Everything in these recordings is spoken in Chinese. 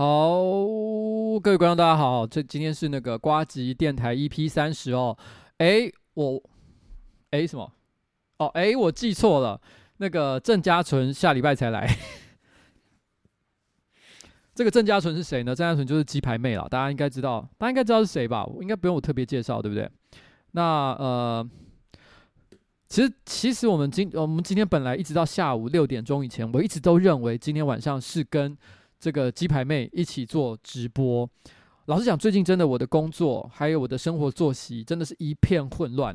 好，各位观众大家好，这今天是那个瓜吉电台 EP 三十哦。哎，我，哎什么？哦，哎，我记错了，那个郑家纯下礼拜才来。这个郑家纯是谁呢？郑家纯就是鸡排妹了，大家应该知道，大家应该知道是谁吧？应该不用我特别介绍，对不对？那呃，其实其实我们今我们今天本来一直到下午六点钟以前，我一直都认为今天晚上是跟。这个鸡排妹一起做直播，老实讲，最近真的我的工作还有我的生活作息真的是一片混乱。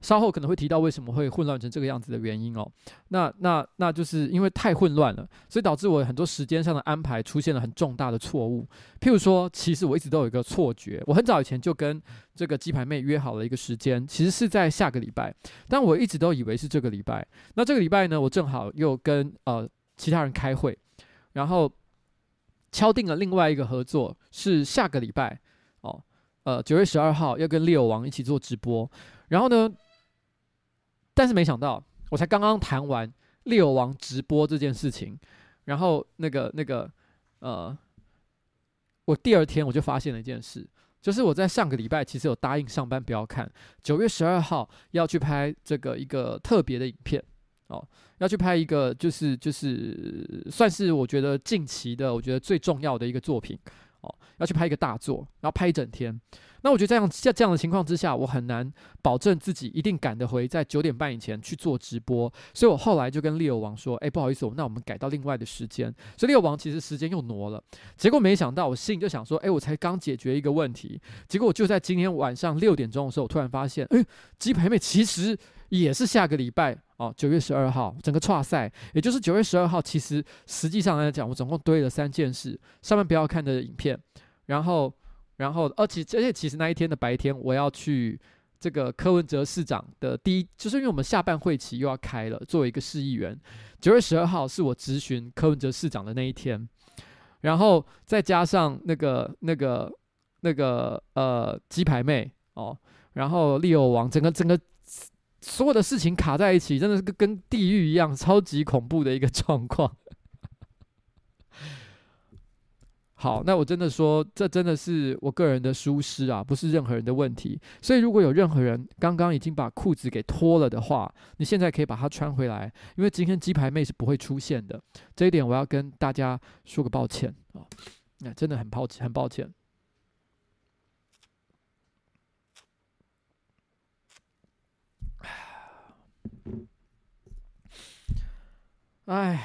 稍后可能会提到为什么会混乱成这个样子的原因哦。那那那就是因为太混乱了，所以导致我很多时间上的安排出现了很重大的错误。譬如说，其实我一直都有一个错觉，我很早以前就跟这个鸡排妹约好了一个时间，其实是在下个礼拜，但我一直都以为是这个礼拜。那这个礼拜呢，我正好又跟呃其他人开会，然后。敲定了另外一个合作，是下个礼拜哦，呃，九月十二号要跟 Leo 王一起做直播。然后呢，但是没想到，我才刚刚谈完 Leo 王直播这件事情，然后那个那个呃，我第二天我就发现了一件事，就是我在上个礼拜其实有答应上班不要看，九月十二号要去拍这个一个特别的影片。哦，要去拍一个，就是就是算是我觉得近期的，我觉得最重要的一个作品。哦，要去拍一个大作，然后拍一整天。那我觉得这样在这样的情况之下，我很难保证自己一定赶得回在九点半以前去做直播。所以我后来就跟猎友王说：“哎，不好意思，那我们改到另外的时间。”所以猎友王其实时间又挪了。结果没想到，我心里就想说：“哎，我才刚解决一个问题。”结果我就在今天晚上六点钟的时候，我突然发现，哎，鸡排妹其实也是下个礼拜。哦，九月十二号整个剉赛，也就是九月十二号，其实实际上来讲，我总共堆了三件事：上面不要看的影片，然后，然后，而且而且其实那一天的白天，我要去这个柯文哲市长的第一，就是因为我们下半会期又要开了，作为一个市议员，九月十二号是我质询柯文哲市长的那一天，然后再加上那个那个那个呃鸡排妹哦，然后利欧王，整个整个。所有的事情卡在一起，真的是跟跟地狱一样，超级恐怖的一个状况。好，那我真的说，这真的是我个人的疏失啊，不是任何人的问题。所以，如果有任何人刚刚已经把裤子给脱了的话，你现在可以把它穿回来，因为今天鸡排妹是不会出现的。这一点我要跟大家说个抱歉啊，那真的很抱歉，很抱歉。哎，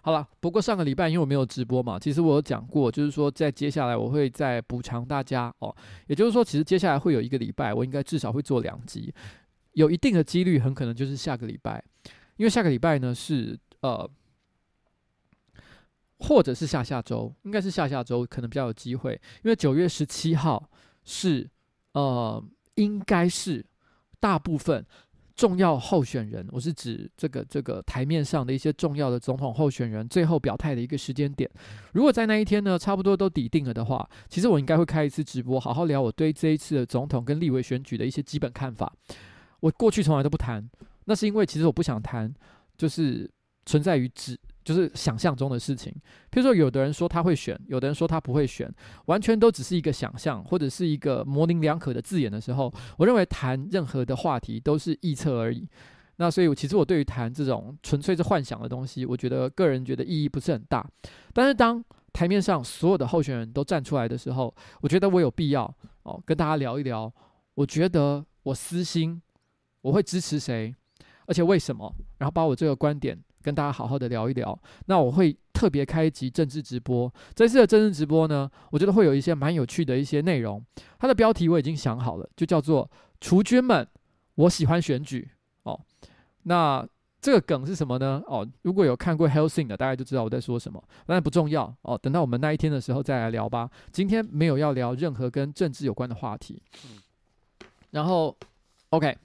好了，不过上个礼拜因为我没有直播嘛，其实我有讲过，就是说在接下来我会再补偿大家哦。也就是说，其实接下来会有一个礼拜，我应该至少会做两集，有一定的几率，很可能就是下个礼拜，因为下个礼拜呢是呃，或者是下下周，应该是下下周可能比较有机会，因为九月十七号是呃，应该是大部分。重要候选人，我是指这个这个台面上的一些重要的总统候选人最后表态的一个时间点。如果在那一天呢，差不多都底定了的话，其实我应该会开一次直播，好好聊我对这一次的总统跟立委选举的一些基本看法。我过去从来都不谈，那是因为其实我不想谈，就是存在于纸。就是想象中的事情，譬如说，有的人说他会选，有的人说他不会选，完全都只是一个想象或者是一个模棱两可的字眼的时候，我认为谈任何的话题都是臆测而已。那所以，其实我对于谈这种纯粹是幻想的东西，我觉得个人觉得意义不是很大。但是当台面上所有的候选人都站出来的时候，我觉得我有必要哦跟大家聊一聊。我觉得我私心我会支持谁，而且为什么，然后把我这个观点。跟大家好好的聊一聊，那我会特别开一集政治直播。这次的政治直播呢，我觉得会有一些蛮有趣的一些内容。它的标题我已经想好了，就叫做“厨君们，我喜欢选举”。哦，那这个梗是什么呢？哦，如果有看过《Hellsing》的，大家就知道我在说什么。但不重要哦，等到我们那一天的时候再来聊吧。今天没有要聊任何跟政治有关的话题。然后，OK，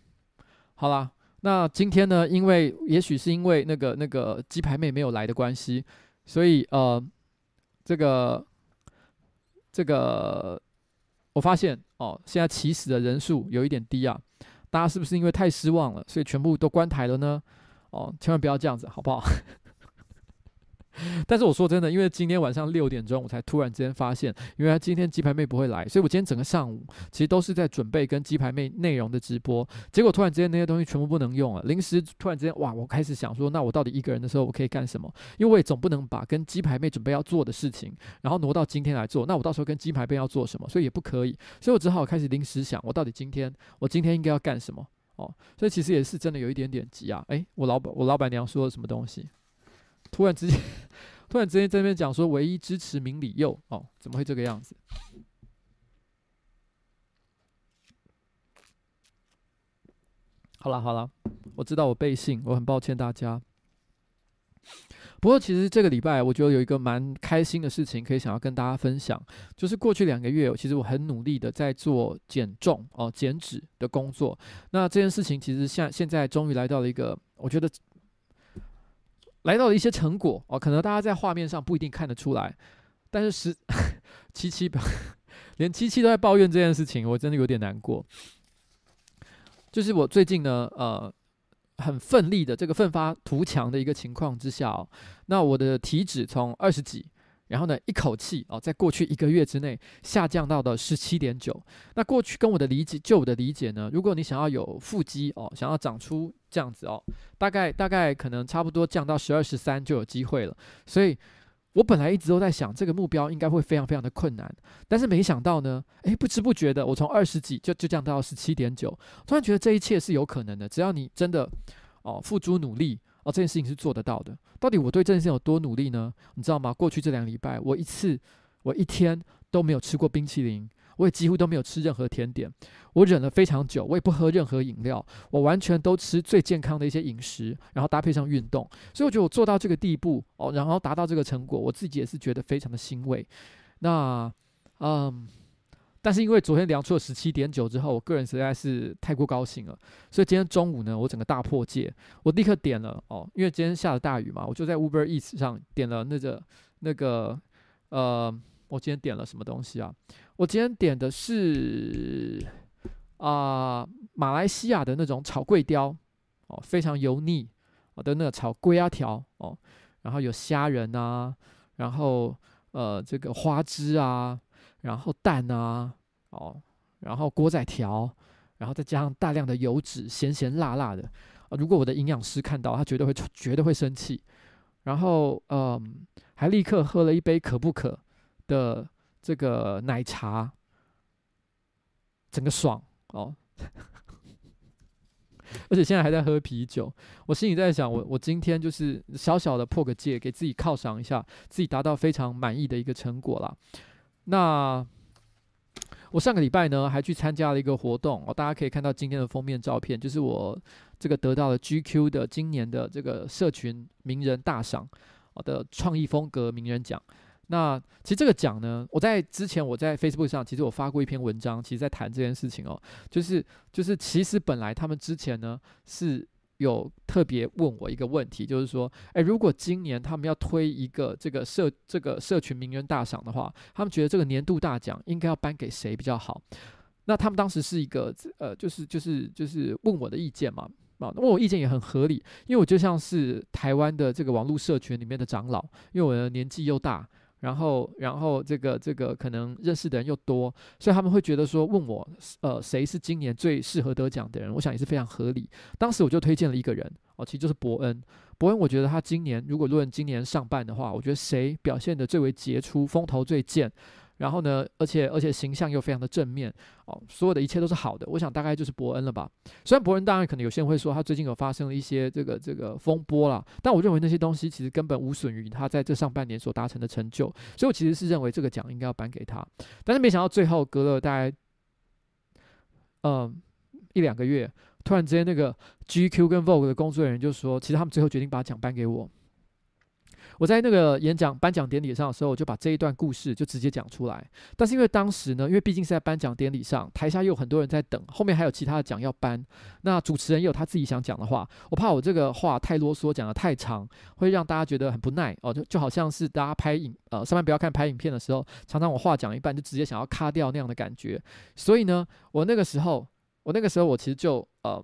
好啦。那今天呢，因为也许是因为那个那个鸡排妹没有来的关系，所以呃，这个这个我发现哦，现在起始的人数有一点低啊，大家是不是因为太失望了，所以全部都关台了呢？哦，千万不要这样子，好不好？但是我说真的，因为今天晚上六点钟，我才突然之间发现，原来今天鸡排妹不会来，所以我今天整个上午其实都是在准备跟鸡排妹内容的直播。结果突然之间那些东西全部不能用了，临时突然之间哇，我开始想说，那我到底一个人的时候我可以干什么？因为我也总不能把跟鸡排妹准备要做的事情，然后挪到今天来做。那我到时候跟鸡排妹要做什么？所以也不可以，所以我只好开始临时想，我到底今天我今天应该要干什么？哦，所以其实也是真的有一点点急啊。诶，我老板我老板娘说了什么东西？突然之间。突然之间在那边讲说，唯一支持明理佑哦，怎么会这个样子？好了好了，我知道我背信，我很抱歉大家。不过其实这个礼拜，我觉得有一个蛮开心的事情可以想要跟大家分享，就是过去两个月，其实我很努力的在做减重哦、减脂的工作。那这件事情其实现现在终于来到了一个，我觉得。来到了一些成果哦，可能大家在画面上不一定看得出来，但是十 七七吧，连七七都在抱怨这件事情，我真的有点难过。就是我最近呢，呃，很奋力的这个奋发图强的一个情况之下哦，那我的体脂从二十几。然后呢，一口气哦，在过去一个月之内下降到了十七点九。那过去跟我的理解，就我的理解呢，如果你想要有腹肌哦，想要长出这样子哦，大概大概可能差不多降到十二十三就有机会了。所以我本来一直都在想，这个目标应该会非常非常的困难。但是没想到呢，诶，不知不觉的，我从二十几就就降到十七点九。突然觉得这一切是有可能的，只要你真的哦付诸努力。哦，这件事情是做得到的。到底我对这件事情有多努力呢？你知道吗？过去这两个礼拜，我一次，我一天都没有吃过冰淇淋，我也几乎都没有吃任何甜点。我忍了非常久，我也不喝任何饮料，我完全都吃最健康的一些饮食，然后搭配上运动。所以我觉得我做到这个地步，哦，然后达到这个成果，我自己也是觉得非常的欣慰。那，嗯。但是因为昨天量出了十七点九之后，我个人实在是太过高兴了，所以今天中午呢，我整个大破戒，我立刻点了哦，因为今天下了大雨嘛，我就在 Uber Eats 上点了那个那个呃，我今天点了什么东西啊？我今天点的是啊、马来西亚的那种炒桂雕哦，非常油腻我的那个炒粿仔条哦，然后有虾仁啊，然后呃这个花枝啊。然后蛋啊，哦，然后锅仔条，然后再加上大量的油脂，咸咸辣辣的。啊，如果我的营养师看到，他绝对会绝对会生气。然后，嗯，还立刻喝了一杯可不可的这个奶茶，整个爽哦。而且现在还在喝啤酒，我心里在想，我我今天就是小小的破个戒，给自己犒赏一下，自己达到非常满意的一个成果啦。那我上个礼拜呢，还去参加了一个活动哦，大家可以看到今天的封面照片，就是我这个得到了 GQ 的今年的这个社群名人大赏，的创意风格名人奖。那其实这个奖呢，我在之前我在 Facebook 上，其实我发过一篇文章，其实在谈这件事情哦，就是就是其实本来他们之前呢是。有特别问我一个问题，就是说，诶，如果今年他们要推一个这个社这个社群名人大赏的话，他们觉得这个年度大奖应该要颁给谁比较好？那他们当时是一个呃，就是就是就是问我的意见嘛，啊，问我意见也很合理，因为我就像是台湾的这个网络社群里面的长老，因为我的年纪又大。然后，然后这个这个可能认识的人又多，所以他们会觉得说，问我，呃，谁是今年最适合得奖的人？我想也是非常合理。当时我就推荐了一个人，哦，其实就是伯恩。伯恩，我觉得他今年如果论今年上半的话，我觉得谁表现的最为杰出，风头最健。然后呢，而且而且形象又非常的正面哦，所有的一切都是好的。我想大概就是伯恩了吧。虽然伯恩当然可能有些人会说他最近有发生了一些这个这个风波啦，但我认为那些东西其实根本无损于他在这上半年所达成的成就。所以我其实是认为这个奖应该要颁给他。但是没想到最后隔了大概嗯、一两个月，突然之间那个 GQ 跟 Vogue 的工作人员就说，其实他们最后决定把奖颁给我。我在那个演讲颁奖典礼上的时候，我就把这一段故事就直接讲出来。但是因为当时呢，因为毕竟是在颁奖典礼上，台下又有很多人在等，后面还有其他的奖要颁，那主持人也有他自己想讲的话，我怕我这个话太啰嗦，讲得太长，会让大家觉得很不耐哦。就就好像是大家拍影呃上班不要看拍影片的时候，常常我话讲一半就直接想要卡掉那样的感觉。所以呢，我那个时候，我那个时候我其实就呃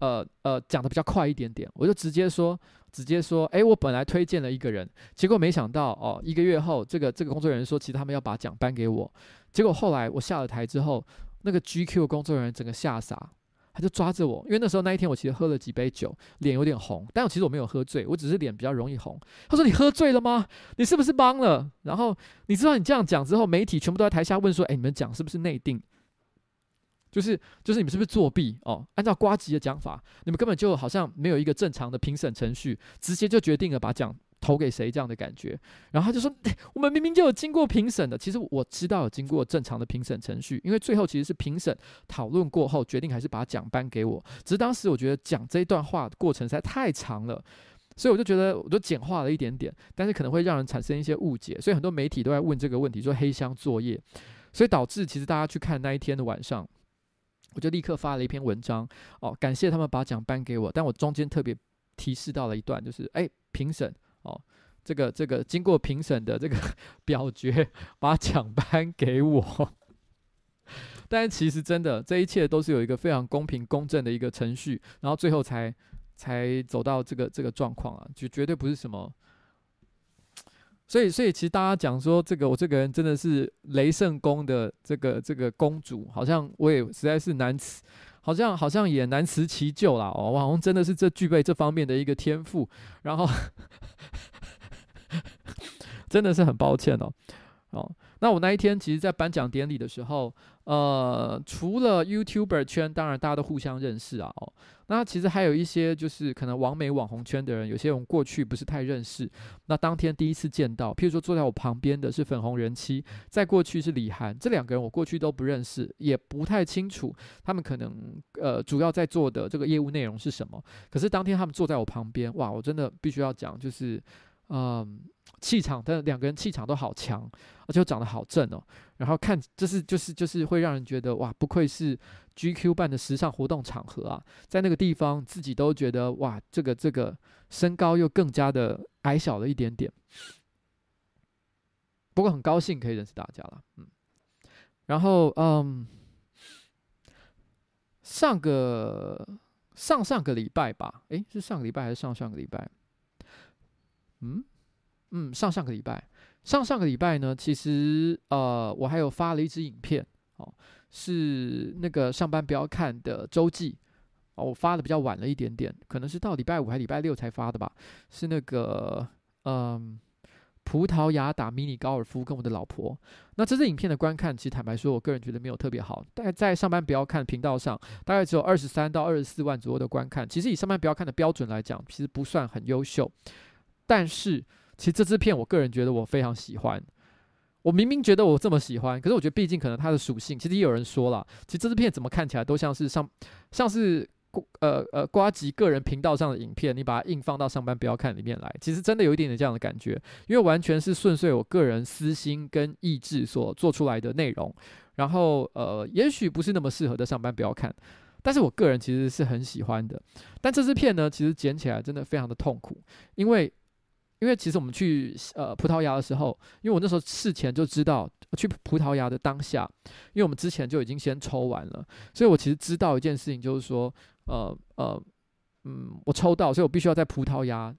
呃呃讲得比较快一点点，我就直接说。直接说，哎，我本来推荐了一个人，结果没想到哦，一个月后，这个这个工作人员说，其实他们要把奖颁给我。结果后来我下了台之后，那个 GQ 工作人员整个吓傻，他就抓着我，因为那时候那一天我其实喝了几杯酒，脸有点红，但我其实我没有喝醉，我只是脸比较容易红。他说：“你喝醉了吗？你是不是懵了？”然后你知道你这样讲之后，媒体全部都在台下问说：“哎，你们讲是不是内定？”就是就是你们是不是作弊哦？按照瓜吉的讲法，你们根本就好像没有一个正常的评审程序，直接就决定了把奖投给谁这样的感觉。然后他就说：“我们明明就有经过评审的，其实我知道有经过正常的评审程序，因为最后其实是评审讨论过后决定还是把奖颁给我。只是当时我觉得讲这一段话的过程实在太长了，所以我就觉得我就简化了一点点，但是可能会让人产生一些误解，所以很多媒体都在问这个问题，说黑箱作业，所以导致其实大家去看那一天的晚上。”我就立刻发了一篇文章，哦，感谢他们把奖颁给我，但我中间特别提示到了一段，就是哎，评审哦，这个这个经过评审的这个 表决，把奖颁给我。但其实真的，这一切都是有一个非常公平公正的一个程序，然后最后才才走到这个这个状况啊，就绝对不是什么。所以，所以其实大家讲说，这个我这个人真的是雷圣宫的这个这个公主，好像我也实在是难辞，好像好像也难辞其咎啦。哦，网红真的是这具备这方面的一个天赋，然后 真的是很抱歉哦。哦，那我那一天其实，在颁奖典礼的时候，呃，除了 YouTuber 圈，当然大家都互相认识啊。哦。那其实还有一些就是可能网美网红圈的人，有些人过去不是太认识。那当天第一次见到，譬如说坐在我旁边的是粉红人妻，再过去是李涵，这两个人我过去都不认识，也不太清楚他们可能呃主要在做的这个业务内容是什么。可是当天他们坐在我旁边，哇，我真的必须要讲，就是嗯。气场，但两个人气场都好强，而且长得好正哦。然后看，就是就是就是会让人觉得哇，不愧是 GQ 办的时尚活动场合啊，在那个地方自己都觉得哇，这个这个身高又更加的矮小了一点点。不过很高兴可以认识大家了，嗯。然后嗯，上个上上个礼拜吧，诶，是上个礼拜还是上上个礼拜？嗯。嗯，上上个礼拜，上上个礼拜呢，其实呃，我还有发了一支影片，哦，是那个上班不要看的周记，哦，我发的比较晚了一点点，可能是到礼拜五还礼拜六才发的吧，是那个嗯，葡萄牙打迷你高尔夫跟我的老婆，那这支影片的观看，其实坦白说，我个人觉得没有特别好，大概在上班不要看频道上，大概只有二十三到二十四万左右的观看，其实以上班不要看的标准来讲，其实不算很优秀，但是。其实这支片，我个人觉得我非常喜欢。我明明觉得我这么喜欢，可是我觉得毕竟可能它的属性，其实也有人说了，其实这支片怎么看起来都像是上，像是呃呃瓜吉个人频道上的影片，你把它硬放到上班不要看里面来，其实真的有一点点这样的感觉，因为完全是顺遂我个人私心跟意志所做出来的内容。然后呃，也许不是那么适合的上班不要看，但是我个人其实是很喜欢的。但这支片呢，其实剪起来真的非常的痛苦，因为。因为其实我们去呃葡萄牙的时候，因为我那时候事前就知道去葡萄牙的当下，因为我们之前就已经先抽完了，所以我其实知道一件事情，就是说呃呃嗯，我抽到，所以我必须要在葡萄牙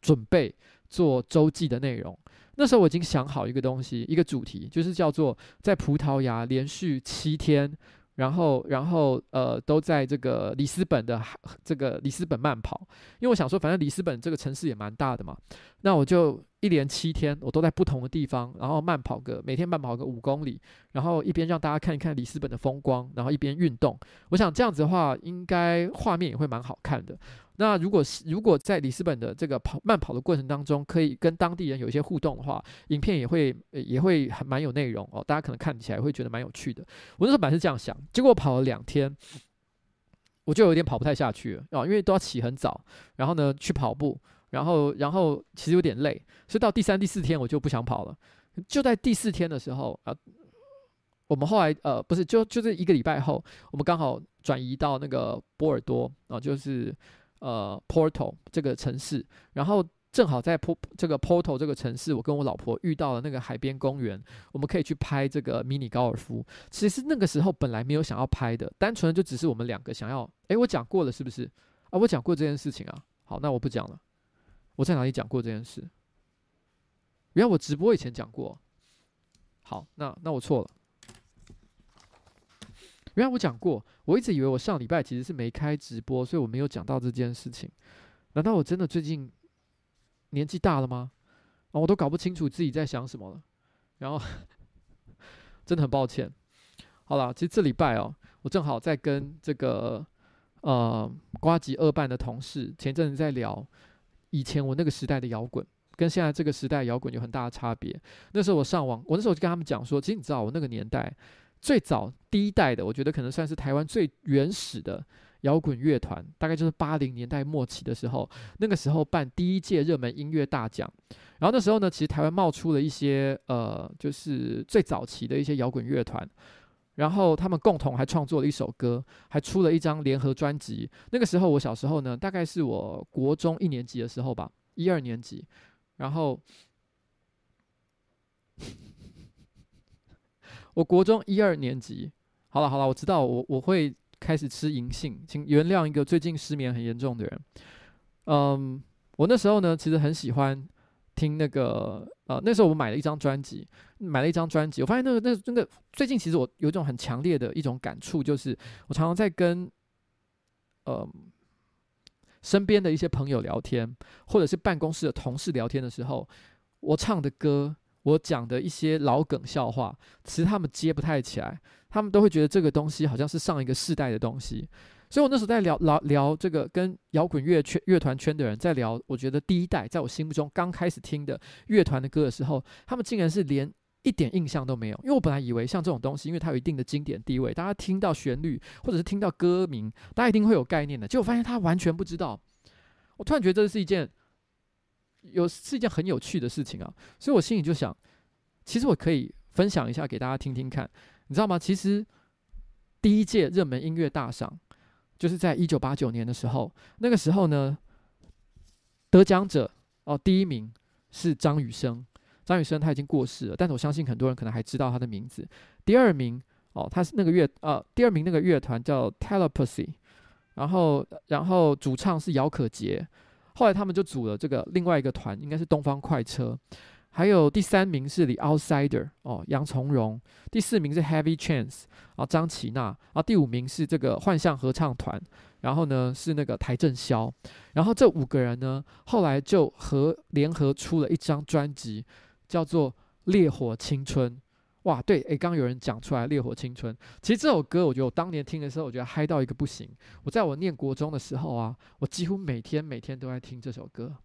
准备做周记的内容。那时候我已经想好一个东西，一个主题，就是叫做在葡萄牙连续七天。然后，然后，呃，都在这个里斯本的这个里斯本慢跑，因为我想说，反正里斯本这个城市也蛮大的嘛，那我就一连七天，我都在不同的地方，然后慢跑个每天慢跑个五公里，然后一边让大家看一看里斯本的风光，然后一边运动。我想这样子的话，应该画面也会蛮好看的。那如果是如果在里斯本的这个跑慢跑的过程当中，可以跟当地人有一些互动的话，影片也会也会很蛮有内容哦，大家可能看起来会觉得蛮有趣的。我那时候本来是这样想，结果跑了两天，我就有点跑不太下去了哦，因为都要起很早，然后呢去跑步，然后然后其实有点累，所以到第三、第四天我就不想跑了。就在第四天的时候啊，我们后来呃不是就就这一个礼拜后，我们刚好转移到那个波尔多啊，就是。呃，Porto 这个城市，然后正好在 Po 这个 Porto 这个城市，我跟我老婆遇到了那个海边公园，我们可以去拍这个迷你高尔夫。其实那个时候本来没有想要拍的，单纯就只是我们两个想要。诶，我讲过了是不是？啊，我讲过这件事情啊。好，那我不讲了。我在哪里讲过这件事？原来我直播以前讲过。好，那那我错了。原来我讲过，我一直以为我上礼拜其实是没开直播，所以我没有讲到这件事情。难道我真的最近年纪大了吗？啊，我都搞不清楚自己在想什么了。然后 真的很抱歉。好了，其实这礼拜哦，我正好在跟这个呃瓜吉二办的同事前阵子在聊，以前我那个时代的摇滚跟现在这个时代摇滚有很大的差别。那时候我上网，我那时候就跟他们讲说，其实你知道我那个年代。最早第一代的，我觉得可能算是台湾最原始的摇滚乐团，大概就是八零年代末期的时候，那个时候办第一届热门音乐大奖，然后那时候呢，其实台湾冒出了一些呃，就是最早期的一些摇滚乐团，然后他们共同还创作了一首歌，还出了一张联合专辑。那个时候我小时候呢，大概是我国中一年级的时候吧，一二年级，然后。我国中一二年级，好了好了，我知道我我会开始吃银杏，请原谅一个最近失眠很严重的人。嗯，我那时候呢，其实很喜欢听那个，呃，那时候我买了一张专辑，买了一张专辑，我发现那个那个那个最近其实我有一种很强烈的一种感触，就是我常常在跟，呃，身边的一些朋友聊天，或者是办公室的同事聊天的时候，我唱的歌。我讲的一些老梗笑话，其实他们接不太起来，他们都会觉得这个东西好像是上一个世代的东西。所以我那时候在聊聊聊这个，跟摇滚乐圈乐团圈的人在聊，我觉得第一代在我心目中刚开始听的乐团的歌的时候，他们竟然是连一点印象都没有。因为我本来以为像这种东西，因为它有一定的经典地位，大家听到旋律或者是听到歌名，大家一定会有概念的。结果发现他完全不知道。我突然觉得这是一件。有是一件很有趣的事情啊，所以我心里就想，其实我可以分享一下给大家听听看，你知道吗？其实第一届热门音乐大赏就是在一九八九年的时候，那个时候呢，得奖者哦，第一名是张雨生，张雨生他已经过世了，但是我相信很多人可能还知道他的名字。第二名哦，他是那个乐呃，第二名那个乐团叫 Telepathy，然后然后主唱是姚可杰。后来他们就组了这个另外一个团，应该是东方快车。还有第三名是 The Outsider 哦，杨从容。第四名是 Heavy Chance 啊，张琪娜。啊，第五名是这个幻象合唱团。然后呢是那个邰正宵。然后这五个人呢，后来就合联合出了一张专辑，叫做《烈火青春》。哇，对，诶，刚有人讲出来《烈火青春》，其实这首歌，我觉得我当年听的时候，我觉得嗨到一个不行。我在我念国中的时候啊，我几乎每天每天都在听这首歌。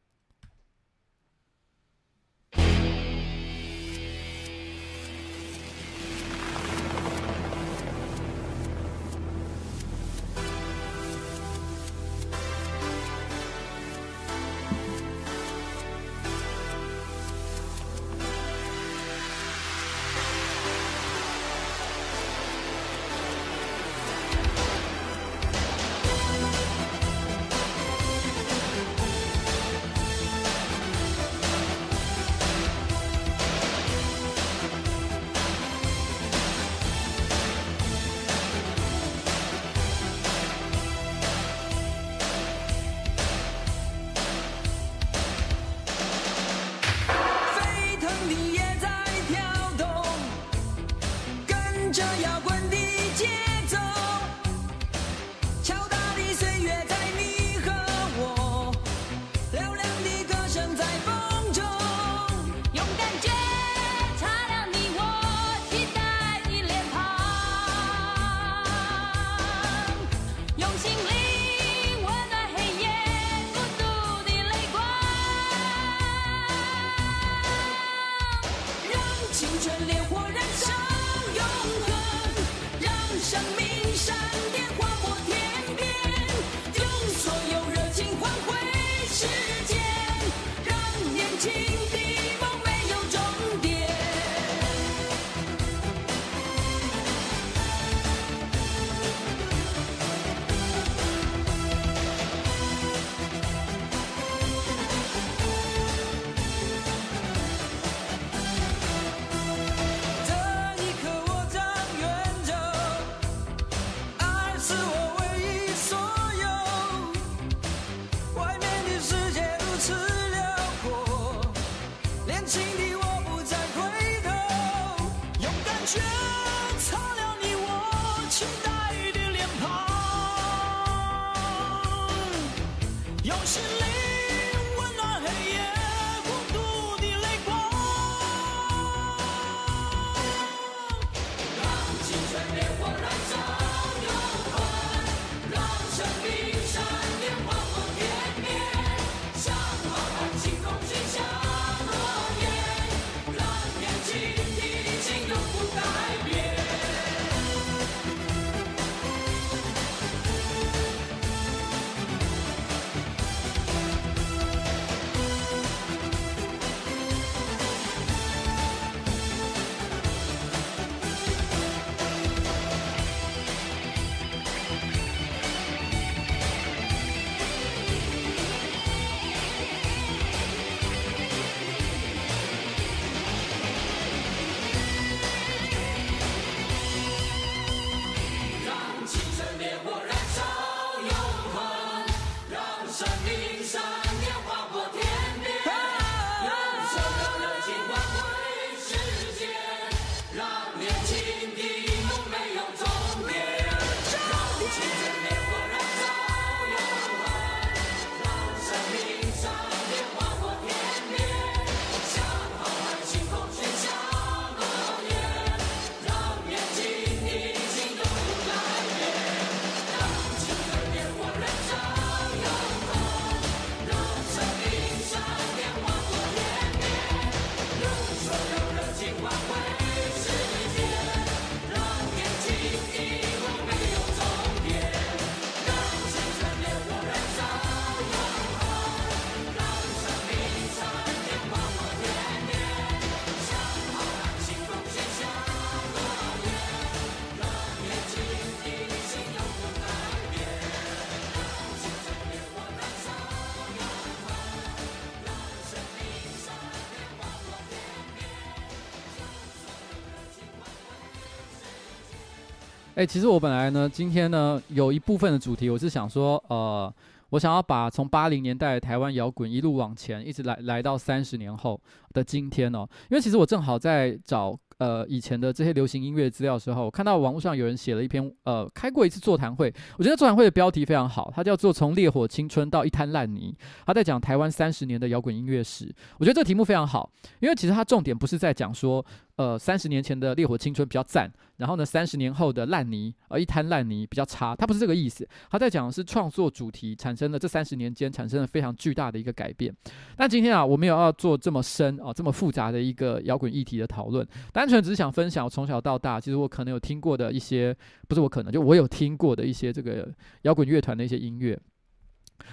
其实我本来呢，今天呢，有一部分的主题，我是想说，呃，我想要把从八零年代台湾摇滚一路往前，一直来来到三十年后的今天哦，因为其实我正好在找。呃，以前的这些流行音乐资料的时候，我看到网络上有人写了一篇，呃，开过一次座谈会。我觉得座谈会的标题非常好，它叫做《从烈火青春到一滩烂泥》，他在讲台湾三十年的摇滚音乐史。我觉得这题目非常好，因为其实它重点不是在讲说。呃，三十年前的烈火青春比较赞，然后呢，三十年后的烂泥，呃，一滩烂泥比较差。他不是这个意思，他在讲的是创作主题产生了这三十年间产生了非常巨大的一个改变。但今天啊，我没有要做这么深啊、这么复杂的一个摇滚议题的讨论，单纯只是想分享我从小到大，其实我可能有听过的一些，不是我可能，就我有听过的一些这个摇滚乐团的一些音乐。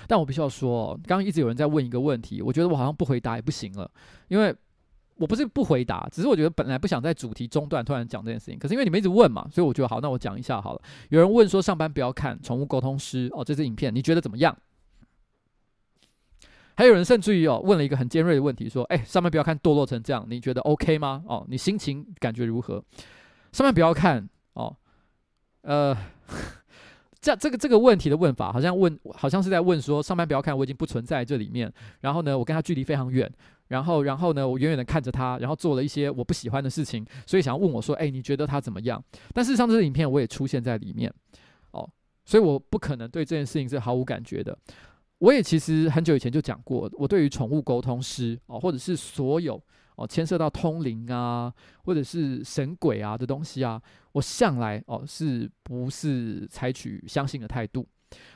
但我必须要说，刚刚一直有人在问一个问题，我觉得我好像不回答也不行了，因为。我不是不回答，只是我觉得本来不想在主题中段突然讲这件事情，可是因为你们一直问嘛，所以我觉得好，那我讲一下好了。有人问说上班不要看《宠物沟通师》哦，这支影片你觉得怎么样？还有人甚至于哦问了一个很尖锐的问题，说：哎，上班不要看堕落成这样，你觉得 OK 吗？哦，你心情感觉如何？上班不要看哦，呃。这这个这个问题的问法，好像问，好像是在问说，上班不要看，我已经不存在这里面。然后呢，我跟他距离非常远。然后，然后呢，我远远的看着他，然后做了一些我不喜欢的事情，所以想要问我说，哎，你觉得他怎么样？但事实上，这个影片我也出现在里面，哦，所以我不可能对这件事情是毫无感觉的。我也其实很久以前就讲过，我对于宠物沟通师哦，或者是所有。哦，牵涉到通灵啊，或者是神鬼啊的东西啊，我向来哦是不是采取相信的态度，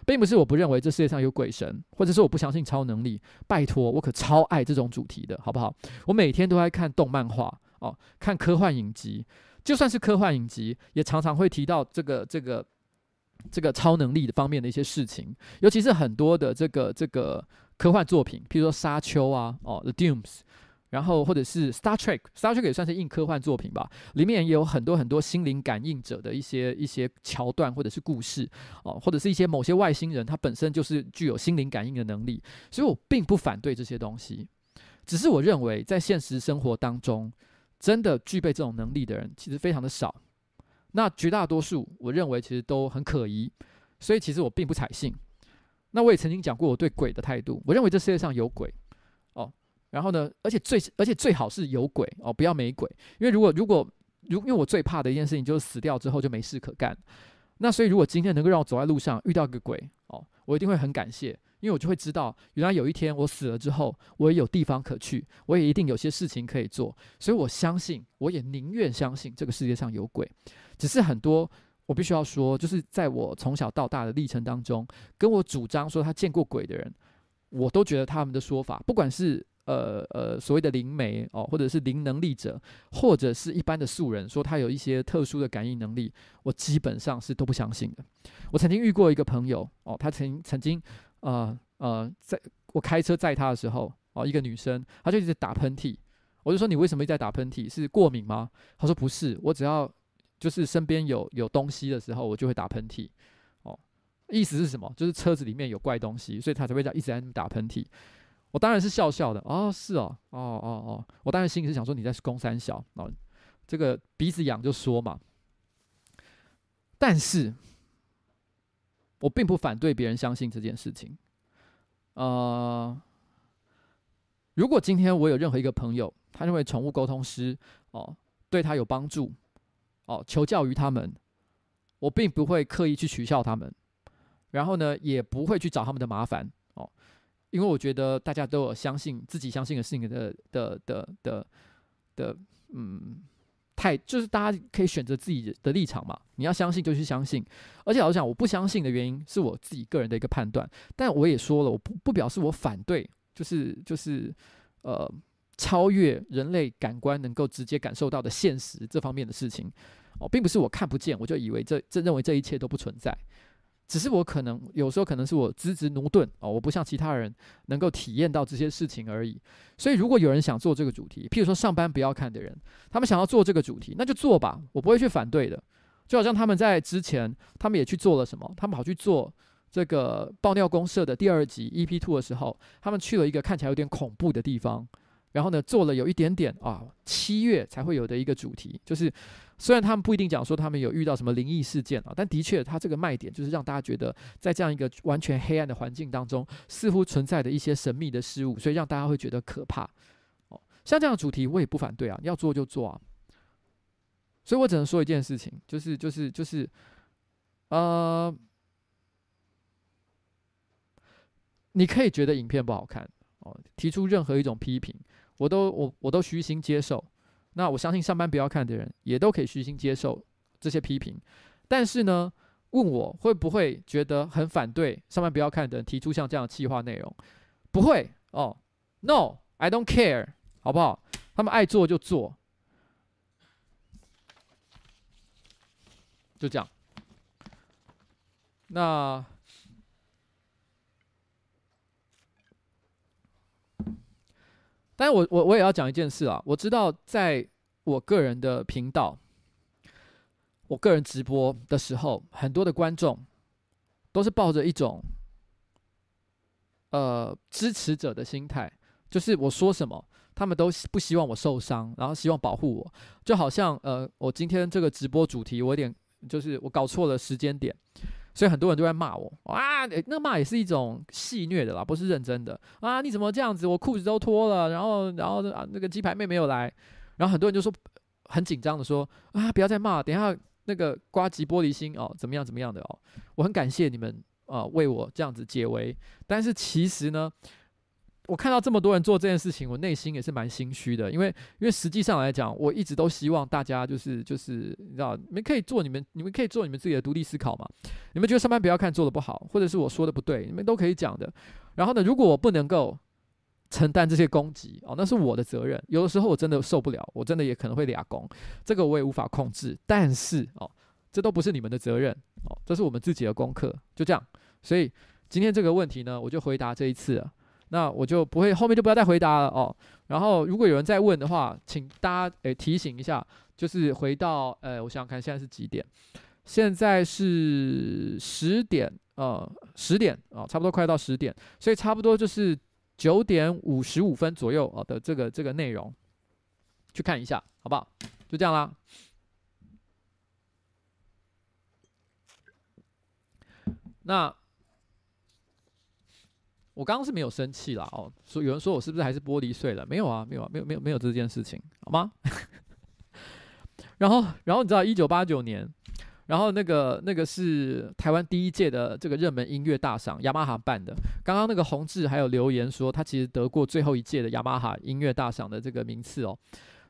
并不是我不认为这世界上有鬼神，或者是我不相信超能力。拜托，我可超爱这种主题的，好不好？我每天都在看动漫画哦，看科幻影集，就算是科幻影集，也常常会提到这个这个这个超能力的方面的一些事情，尤其是很多的这个这个科幻作品，譬如说沙丘啊，哦，The Dooms。然后，或者是 Star Trek，Star Trek 也算是硬科幻作品吧。里面也有很多很多心灵感应者的一些一些桥段，或者是故事哦，或者是一些某些外星人，他本身就是具有心灵感应的能力。所以我并不反对这些东西，只是我认为在现实生活当中，真的具备这种能力的人其实非常的少。那绝大多数，我认为其实都很可疑。所以其实我并不采信。那我也曾经讲过我对鬼的态度，我认为这世界上有鬼。然后呢，而且最而且最好是有鬼哦，不要没鬼。因为如果如果如因为我最怕的一件事情就是死掉之后就没事可干。那所以如果今天能够让我走在路上遇到个鬼哦，我一定会很感谢，因为我就会知道原来有一天我死了之后，我也有地方可去，我也一定有些事情可以做。所以我相信，我也宁愿相信这个世界上有鬼。只是很多我必须要说，就是在我从小到大的历程当中，跟我主张说他见过鬼的人，我都觉得他们的说法，不管是。呃呃，所谓的灵媒哦，或者是灵能力者，或者是一般的素人，说他有一些特殊的感应能力，我基本上是都不相信的。我曾经遇过一个朋友哦，他曾曾经呃呃，在我开车载他的时候哦，一个女生，她就一直打喷嚏，我就说，你为什么一直在打喷嚏？是过敏吗？她说不是，我只要就是身边有有东西的时候，我就会打喷嚏。意思是什么？就是车子里面有怪东西，所以他才会这样一直在打喷嚏。我当然是笑笑的哦，是哦，哦哦哦，我当然心里是想说你在公三小哦，这个鼻子痒就说嘛。但是，我并不反对别人相信这件事情。呃，如果今天我有任何一个朋友，他认为宠物沟通师哦对他有帮助，哦求教于他们，我并不会刻意去取笑他们，然后呢，也不会去找他们的麻烦哦。因为我觉得大家都有相信自己相信的事情的的的的的，嗯，太就是大家可以选择自己的立场嘛。你要相信就去相信，而且老实讲，我不相信的原因是我自己个人的一个判断。但我也说了，我不不表示我反对，就是就是呃，超越人类感官能够直接感受到的现实这方面的事情哦，并不是我看不见，我就以为这这认为这一切都不存在。只是我可能有时候可能是我资质駑钝哦，我不像其他人能够体验到这些事情而已。所以如果有人想做这个主题，譬如说上班不要看的人，他们想要做这个主题，那就做吧，我不会去反对的。就好像他们在之前，他们也去做了什么，他们跑去做这个爆尿公社的第二集 EP Two 的时候，他们去了一个看起来有点恐怖的地方，然后呢做了有一点点啊七月才会有的一个主题，就是虽然他们不一定讲说他们有遇到什么灵异事件啊，但的确，他这个卖点就是让大家觉得，在这样一个完全黑暗的环境当中，似乎存在着一些神秘的事物，所以让大家会觉得可怕。哦，像这样的主题，我也不反对啊，要做就做啊。所以我只能说一件事情，就是就是就是，呃，你可以觉得影片不好看哦，提出任何一种批评，我都我我都虚心接受。那我相信上班不要看的人也都可以虚心接受这些批评，但是呢，问我会不会觉得很反对上班不要看的人提出像这样的企划内容？不会哦，No，I don't care，好不好？他们爱做就做，就这样。那。但是我我我也要讲一件事啊，我知道在我个人的频道，我个人直播的时候，很多的观众都是抱着一种呃支持者的心态，就是我说什么，他们都不希望我受伤，然后希望保护我，就好像呃我今天这个直播主题，我有点就是我搞错了时间点。所以很多人都在骂我啊，那骂也是一种戏谑的啦，不是认真的啊！你怎么这样子？我裤子都脱了，然后，然后，那个鸡排妹没有来，然后很多人就说很紧张的说啊，不要再骂，等一下那个刮吉玻璃心哦，怎么样怎么样的哦，我很感谢你们啊，为我这样子解围，但是其实呢。我看到这么多人做这件事情，我内心也是蛮心虚的，因为因为实际上来讲，我一直都希望大家就是就是你知道，你们可以做你们你们可以做你们自己的独立思考嘛。你们觉得上班不要看做的不好，或者是我说的不对，你们都可以讲的。然后呢，如果我不能够承担这些攻击哦，那是我的责任。有的时候我真的受不了，我真的也可能会俩攻，这个我也无法控制。但是哦，这都不是你们的责任哦，这是我们自己的功课，就这样。所以今天这个问题呢，我就回答这一次了。那我就不会，后面就不要再回答了哦。然后如果有人再问的话，请大家诶提醒一下，就是回到呃，我想想看现在是几点？现在是十点，呃，十点啊，差不多快到十点，所以差不多就是九点五十五分左右啊的这个这个内容，去看一下，好不好？就这样啦。那。我刚刚是没有生气啦，哦，说有人说我是不是还是玻璃碎了？没有啊，没有啊，没有没有没有这件事情，好吗？然后然后你知道一九八九年，然后那个那个是台湾第一届的这个热门音乐大赏，雅马哈办的。刚刚那个洪志还有留言说他其实得过最后一届的雅马哈音乐大赏的这个名次哦。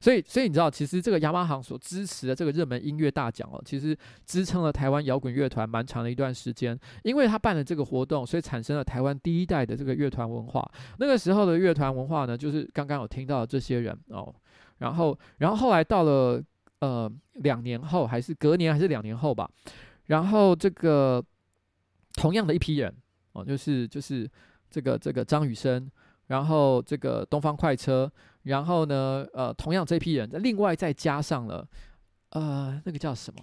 所以，所以你知道，其实这个雅马哈所支持的这个热门音乐大奖哦，其实支撑了台湾摇滚乐团蛮长的一段时间。因为他办了这个活动，所以产生了台湾第一代的这个乐团文化。那个时候的乐团文化呢，就是刚刚有听到这些人哦。然后，然后后来到了呃两年后，还是隔年还是两年后吧。然后这个同样的一批人哦，就是就是这个这个张雨生，然后这个东方快车。然后呢，呃，同样这批人，另外再加上了，呃，那个叫什么？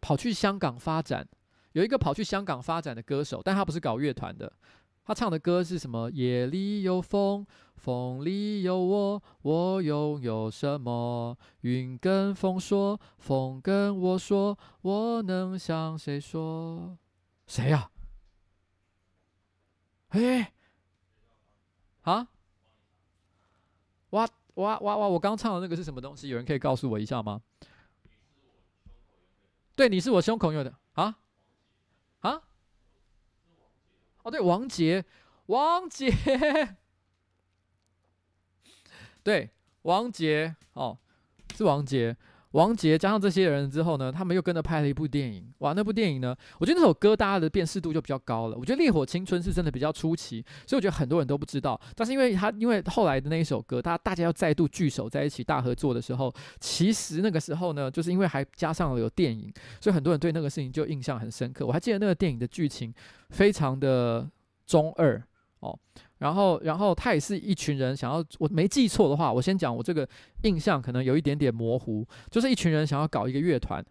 跑去香港发展，有一个跑去香港发展的歌手，但他不是搞乐团的，他唱的歌是什么？夜里有风，风里有我，我拥有什么？云跟风说，风跟我说，我能向谁说？谁呀？哎。啊！哇哇哇哇！我刚唱的那个是什么东西？有人可以告诉我一下吗？对，你是我胸口有的啊啊！哦，对，王杰，王杰，对，王杰，哦，是王杰。王杰加上这些人之后呢，他们又跟着拍了一部电影。哇，那部电影呢，我觉得那首歌大家的辨识度就比较高了。我觉得《烈火青春》是真的比较出奇，所以我觉得很多人都不知道。但是因为他因为后来的那一首歌，大家大家要再度聚首在一起大合作的时候，其实那个时候呢，就是因为还加上了有电影，所以很多人对那个事情就印象很深刻。我还记得那个电影的剧情非常的中二哦。然后，然后他也是一群人想要，我没记错的话，我先讲我这个印象可能有一点点模糊，就是一群人想要搞一个乐团，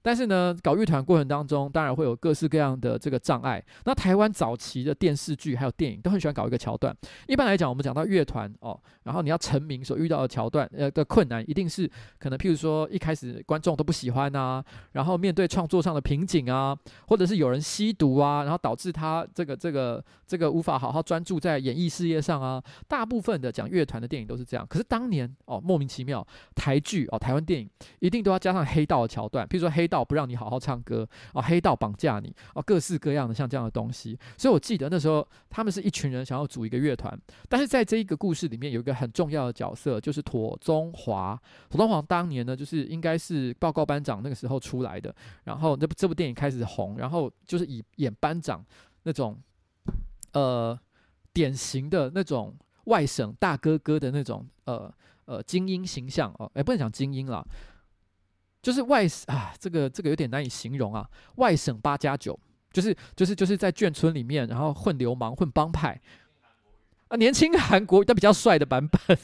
但是呢，搞乐团过程当中，当然会有各式各样的这个障碍。那台湾早期的电视剧还有电影都很喜欢搞一个桥段。一般来讲，我们讲到乐团哦，然后你要成名所遇到的桥段，呃的困难，一定是可能譬如说一开始观众都不喜欢啊，然后面对创作上的瓶颈啊，或者是有人吸毒啊，然后导致他这个这个这个无法好好专注在演艺事业上啊。大部分的讲乐团的电影都是这样。可是当年哦，莫名其妙台剧哦，台湾电影一定都要加上黑道的桥段，譬如说黑道。不让你好好唱歌哦，黑道绑架你哦，各式各样的像这样的东西。所以我记得那时候他们是一群人想要组一个乐团，但是在这一个故事里面有一个很重要的角色，就是庹宗华。庹宗华当年呢，就是应该是报告班长那个时候出来的，然后这部这部电影开始红，然后就是以演班长那种呃典型的那种外省大哥哥的那种呃呃精英形象哦，哎，不能讲精英啦。就是外啊，这个这个有点难以形容啊。外省八加九，就是就是就是在眷村里面，然后混流氓、混帮派啊。年轻韩国但比较帅的版本，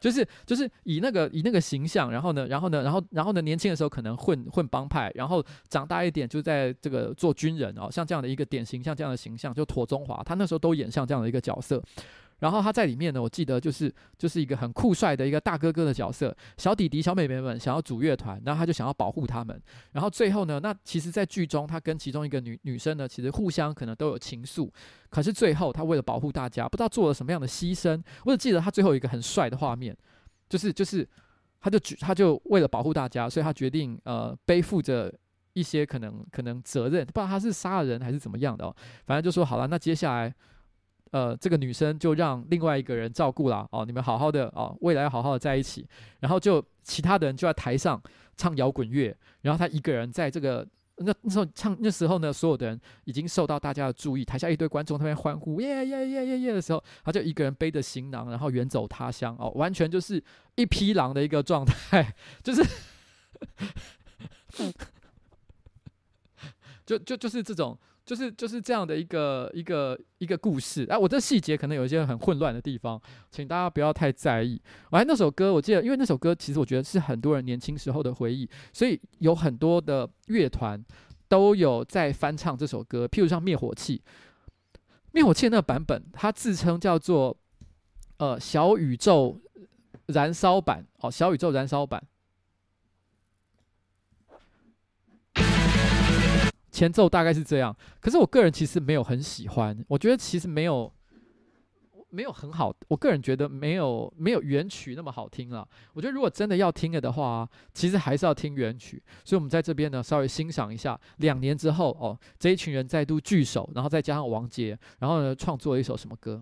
就是就是以那个以那个形象，然后呢，然后呢，然后然后呢，年轻的时候可能混混帮派，然后长大一点就在这个做军人哦，像这样的一个典型，像这样的形象，就妥中华，他那时候都演像这样的一个角色。然后他在里面呢，我记得就是就是一个很酷帅的一个大哥哥的角色，小弟弟小妹妹们想要组乐团，然后他就想要保护他们。然后最后呢，那其实，在剧中他跟其中一个女女生呢，其实互相可能都有情愫。可是最后他为了保护大家，不知道做了什么样的牺牲。我只记得他最后一个很帅的画面，就是就是他就他就为了保护大家，所以他决定呃背负着一些可能可能责任，不知道他是杀了人还是怎么样的哦。反正就说好了，那接下来。呃，这个女生就让另外一个人照顾了哦，你们好好的哦，未来要好好的在一起。然后就其他的人就在台上唱摇滚乐，然后他一个人在这个那那时候唱那时候呢，所有的人已经受到大家的注意，台下一堆观众他们欢呼耶耶耶耶耶的时候，他就一个人背着行囊，然后远走他乡哦，完全就是一匹狼的一个状态，就是 就就就是这种。就是就是这样的一个一个一个故事，哎、啊，我这细节可能有一些很混乱的地方，请大家不要太在意。完那首歌，我记得，因为那首歌其实我觉得是很多人年轻时候的回忆，所以有很多的乐团都有在翻唱这首歌。譬如像灭火器，灭火器那个版本，它自称叫做呃小宇宙燃烧版哦，小宇宙燃烧版。前奏大概是这样，可是我个人其实没有很喜欢，我觉得其实没有没有很好，我个人觉得没有没有原曲那么好听了。我觉得如果真的要听了的话，其实还是要听原曲。所以我们在这边呢，稍微欣赏一下两年之后哦，这一群人再度聚首，然后再加上王杰，然后呢创作了一首什么歌。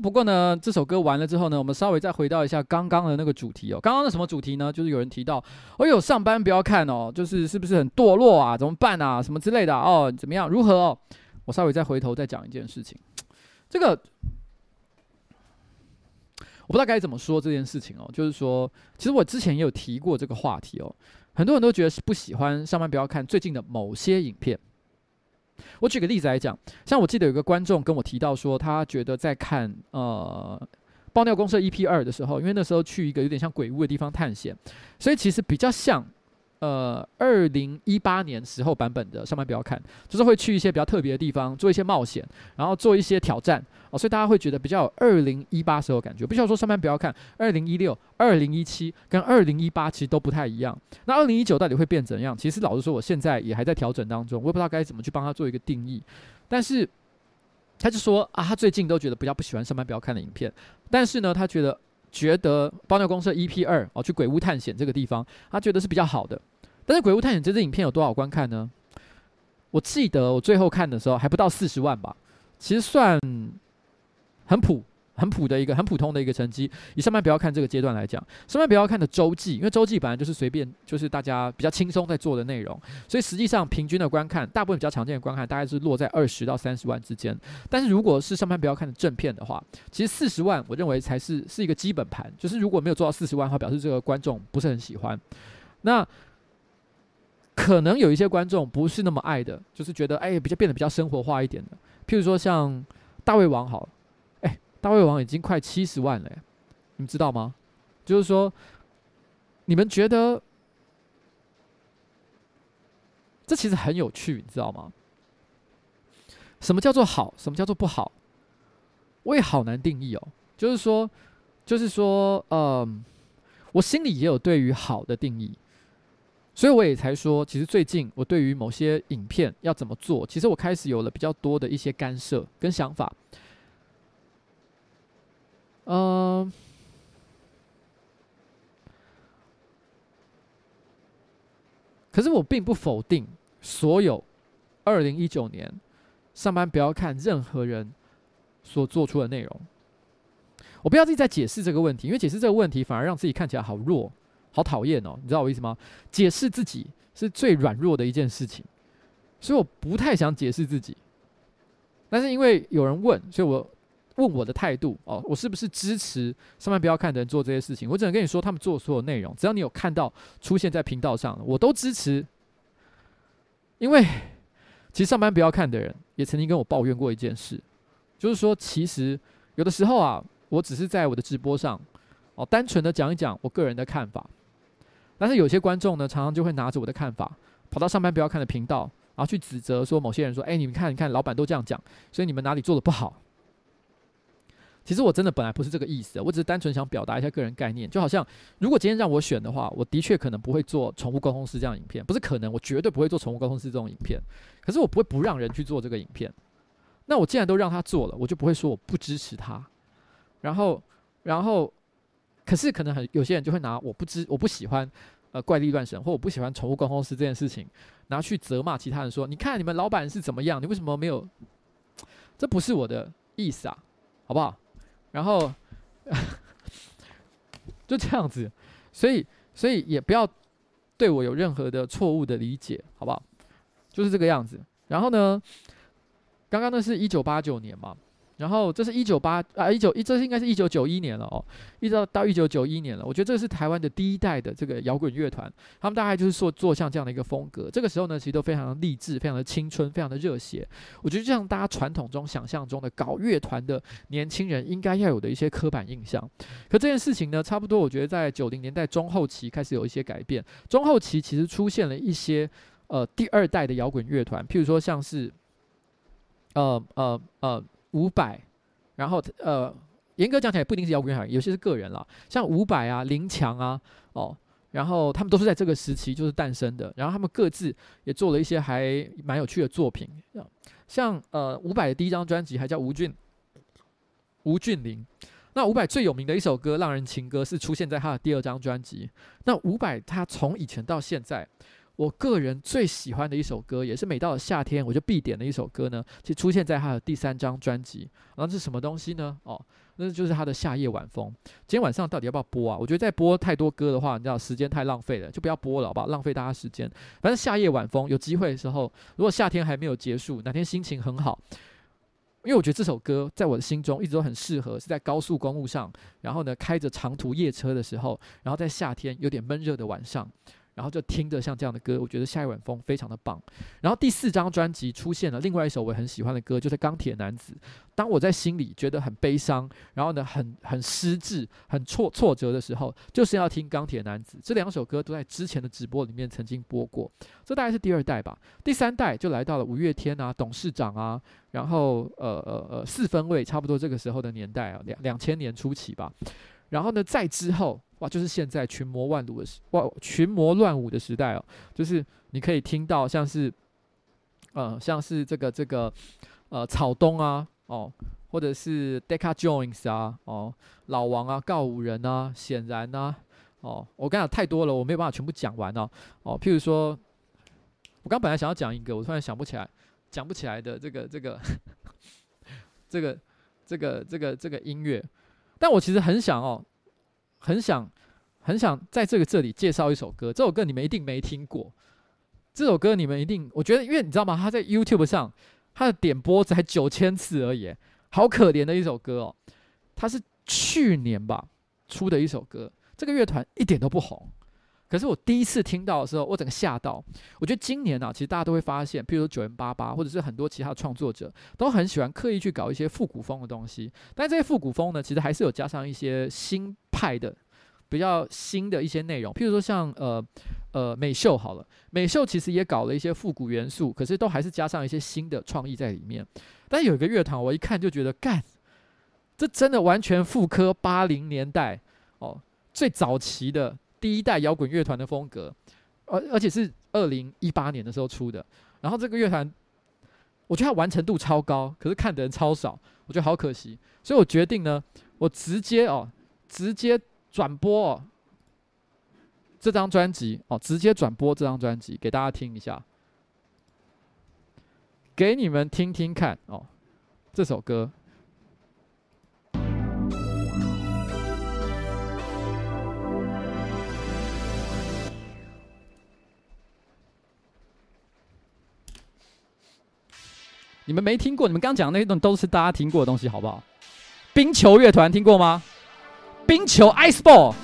不过呢，这首歌完了之后呢，我们稍微再回到一下刚刚的那个主题哦。刚刚的什么主题呢？就是有人提到，哎呦，上班不要看哦，就是是不是很堕落啊？怎么办啊？什么之类的哦？怎么样？如何哦？我稍微再回头再讲一件事情，这个我不知道该怎么说这件事情哦。就是说，其实我之前也有提过这个话题哦，很多人都觉得是不喜欢上班不要看最近的某些影片。我举个例子来讲，像我记得有个观众跟我提到说，他觉得在看呃《爆尿公社》EP 二的时候，因为那时候去一个有点像鬼屋的地方探险，所以其实比较像。呃，二零一八年时候版本的上班不要看，就是会去一些比较特别的地方，做一些冒险，然后做一些挑战哦，所以大家会觉得比较有二零一八时候感觉。不需要说上班不要看，二零一六、二零一七跟二零一八其实都不太一样。那二零一九到底会变怎样？其实老实说，我现在也还在调整当中，我也不知道该怎么去帮他做一个定义。但是他就说啊，他最近都觉得比较不喜欢上班不要看的影片，但是呢，他觉得。觉得《爆尿公社》EP 二哦，去鬼屋探险这个地方，他觉得是比较好的。但是《鬼屋探险》这支影片有多少观看呢？我记得我最后看的时候还不到四十万吧，其实算很普。很普的一个很普通的一个成绩，以上班不要看这个阶段来讲，上班不要看的周记，因为周记本来就是随便，就是大家比较轻松在做的内容，所以实际上平均的观看，大部分比较常见的观看大概是落在二十到三十万之间。但是如果是上班不要看的正片的话，其实四十万我认为才是是一个基本盘，就是如果没有做到四十万的话，表示这个观众不是很喜欢。那可能有一些观众不是那么爱的，就是觉得哎比较变得比较生活化一点的，譬如说像大胃王好了。大胃王已经快七十万了，你们知道吗？就是说，你们觉得这其实很有趣，你知道吗？什么叫做好？什么叫做不好？我也好难定义哦。就是说，就是说，嗯，我心里也有对于好的定义，所以我也才说，其实最近我对于某些影片要怎么做，其实我开始有了比较多的一些干涉跟想法。嗯、可是我并不否定所有二零一九年上班不要看任何人所做出的内容。我不要自己再解释这个问题，因为解释这个问题反而让自己看起来好弱、好讨厌哦。你知道我意思吗？解释自己是最软弱的一件事情，所以我不太想解释自己。但是因为有人问，所以我。问我的态度哦，我是不是支持上班不要看的人做这些事情？我只能跟你说，他们做所有内容，只要你有看到出现在频道上，我都支持。因为其实上班不要看的人也曾经跟我抱怨过一件事，就是说，其实有的时候啊，我只是在我的直播上哦，单纯的讲一讲我个人的看法，但是有些观众呢，常常就会拿着我的看法跑到上班不要看的频道，然后去指责说某些人说：“哎，你们看，你看，老板都这样讲，所以你们哪里做的不好？”其实我真的本来不是这个意思，我只是单纯想表达一下个人概念，就好像如果今天让我选的话，我的确可能不会做宠物沟通师这样影片，不是可能，我绝对不会做宠物沟通师这种影片。可是我不会不让人去做这个影片，那我既然都让他做了，我就不会说我不支持他。然后，然后，可是可能很有些人就会拿我不知我不喜欢呃怪力乱神或我不喜欢宠物沟通师这件事情拿去责骂其他人说，你看你们老板是怎么样，你为什么没有？这不是我的意思啊，好不好？然后 就这样子，所以所以也不要对我有任何的错误的理解，好不好？就是这个样子。然后呢，刚刚那是一九八九年嘛。然后这是一九八啊一九一，这是应该是一九九一年了哦，一直到到一九九一年了。我觉得这是台湾的第一代的这个摇滚乐团，他们大概就是说做像这样的一个风格。这个时候呢，其实都非常的励志，非常的青春，非常的热血。我觉得就像大家传统中想象中的搞乐团的年轻人应该要有的一些刻板印象。可这件事情呢，差不多我觉得在九零年代中后期开始有一些改变。中后期其实出现了一些呃第二代的摇滚乐团，譬如说像是呃呃呃。五百，然后呃，严格讲起来不一定是摇滚乐，有些是个人啦，像伍佰啊、林强啊，哦，然后他们都是在这个时期就是诞生的，然后他们各自也做了一些还蛮有趣的作品，像呃伍佰的第一张专辑还叫吴俊吴俊麟，那伍佰最有名的一首歌《浪人情歌》是出现在他的第二张专辑，那伍佰他从以前到现在。我个人最喜欢的一首歌，也是每到了夏天我就必点的一首歌呢，其实出现在他的第三张专辑。然后是什么东西呢？哦，那就是他的《夏夜晚风》。今天晚上到底要不要播啊？我觉得再播太多歌的话，你知道时间太浪费了，就不要播了，好不好？浪费大家时间。反正《夏夜晚风》有机会的时候，如果夏天还没有结束，哪天心情很好，因为我觉得这首歌在我的心中一直都很适合，是在高速公路上，然后呢开着长途夜车的时候，然后在夏天有点闷热的晚上。然后就听着像这样的歌，我觉得《下一晚风》非常的棒。然后第四张专辑出现了另外一首我很喜欢的歌，就是《钢铁男子》。当我在心里觉得很悲伤，然后呢很很失志、很挫挫折的时候，就是要听《钢铁男子》。这两首歌都在之前的直播里面曾经播过。这大概是第二代吧。第三代就来到了五月天啊、董事长啊，然后呃呃呃四分卫，差不多这个时候的年代啊，两两千年初期吧。然后呢，再之后。哇，就是现在群魔乱舞的时，哇，群魔乱舞的时代哦，就是你可以听到像是，呃，像是这个这个，呃，草东啊，哦，或者是 Decca Joins 啊，哦，老王啊，告五人啊，显然啊，哦，我刚才太多了，我没有办法全部讲完哦，哦，譬如说，我刚本来想要讲一个，我突然想不起来，讲不起来的这个 这个，这个这个这个这个音乐，但我其实很想哦。很想，很想在这个这里介绍一首歌。这首歌你们一定没听过。这首歌你们一定，我觉得，因为你知道吗？它在 YouTube 上，它的点播才九千次而已，好可怜的一首歌哦。它是去年吧出的一首歌，这个乐团一点都不红。可是我第一次听到的时候，我整个吓到。我觉得今年啊，其实大家都会发现，譬如说九零八八，或者是很多其他创作者，都很喜欢刻意去搞一些复古风的东西。但这些复古风呢，其实还是有加上一些新派的、比较新的一些内容。譬如说像呃呃美秀好了，美秀其实也搞了一些复古元素，可是都还是加上一些新的创意在里面。但有一个乐团，我一看就觉得，干，这真的完全复刻八零年代哦最早期的。第一代摇滚乐团的风格，而而且是二零一八年的时候出的。然后这个乐团，我觉得它完成度超高，可是看的人超少，我觉得好可惜。所以我决定呢，我直接哦，直接转播哦这张专辑哦，直接转播这张专辑给大家听一下，给你们听听看哦，这首歌。你们没听过？你们刚讲那些东西都是大家听过的东西，好不好？冰球乐团听过吗？冰球 （Ice Ball）。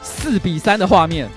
四比三的画面。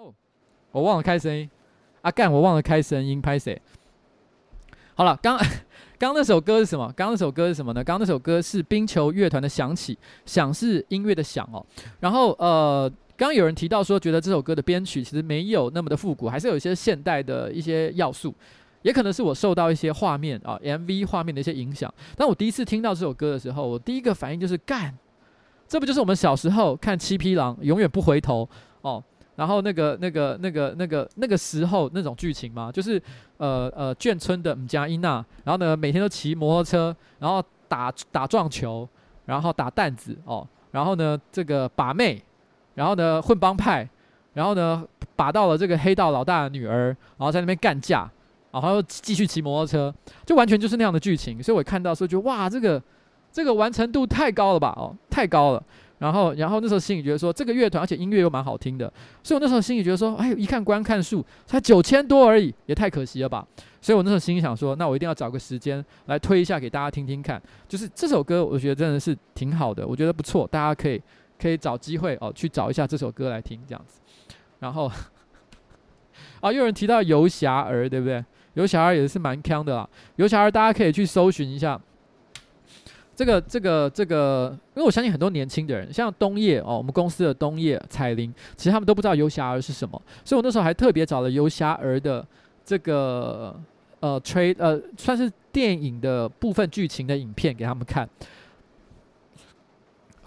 哦，我忘了开声音，啊干，我忘了开声音，拍谁？好了，刚 刚那首歌是什么？刚刚那首歌是什么呢？刚刚那首歌是冰球乐团的响起，响是音乐的响哦。然后呃，刚刚有人提到说，觉得这首歌的编曲其实没有那么的复古，还是有一些现代的一些要素，也可能是我受到一些画面啊 MV 画面的一些影响。当我第一次听到这首歌的时候，我第一个反应就是干。这不就是我们小时候看七匹狼永远不回头哦？然后那个、那个、那个、那个、那个时候那种剧情吗？就是呃呃，眷村的姆加伊娜，然后呢每天都骑摩托车，然后打打撞球，然后打弹子哦，然后呢这个把妹，然后呢混帮派，然后呢把到了这个黑道老大的女儿，然后在那边干架，然后又继续骑摩托车，就完全就是那样的剧情。所以我看到时候觉得哇，这个这个完成度太高了吧？哦，太高了。然后，然后那时候心里觉得说，这个乐团而且音乐又蛮好听的，所以我那时候心里觉得说，哎，一看观看数才九千多而已，也太可惜了吧。所以我那时候心里想说，那我一定要找个时间来推一下给大家听听看。就是这首歌，我觉得真的是挺好的，我觉得不错，大家可以可以找机会哦去找一下这首歌来听这样子。然后 啊，又有人提到游侠儿，对不对？游侠儿也是蛮强的啦。游侠儿大家可以去搜寻一下。这个这个这个，因为我相信很多年轻的人，像东叶哦，我们公司的东叶彩铃，其实他们都不知道游侠儿是什么，所以我那时候还特别找了游侠儿的这个呃吹呃算是电影的部分剧情的影片给他们看。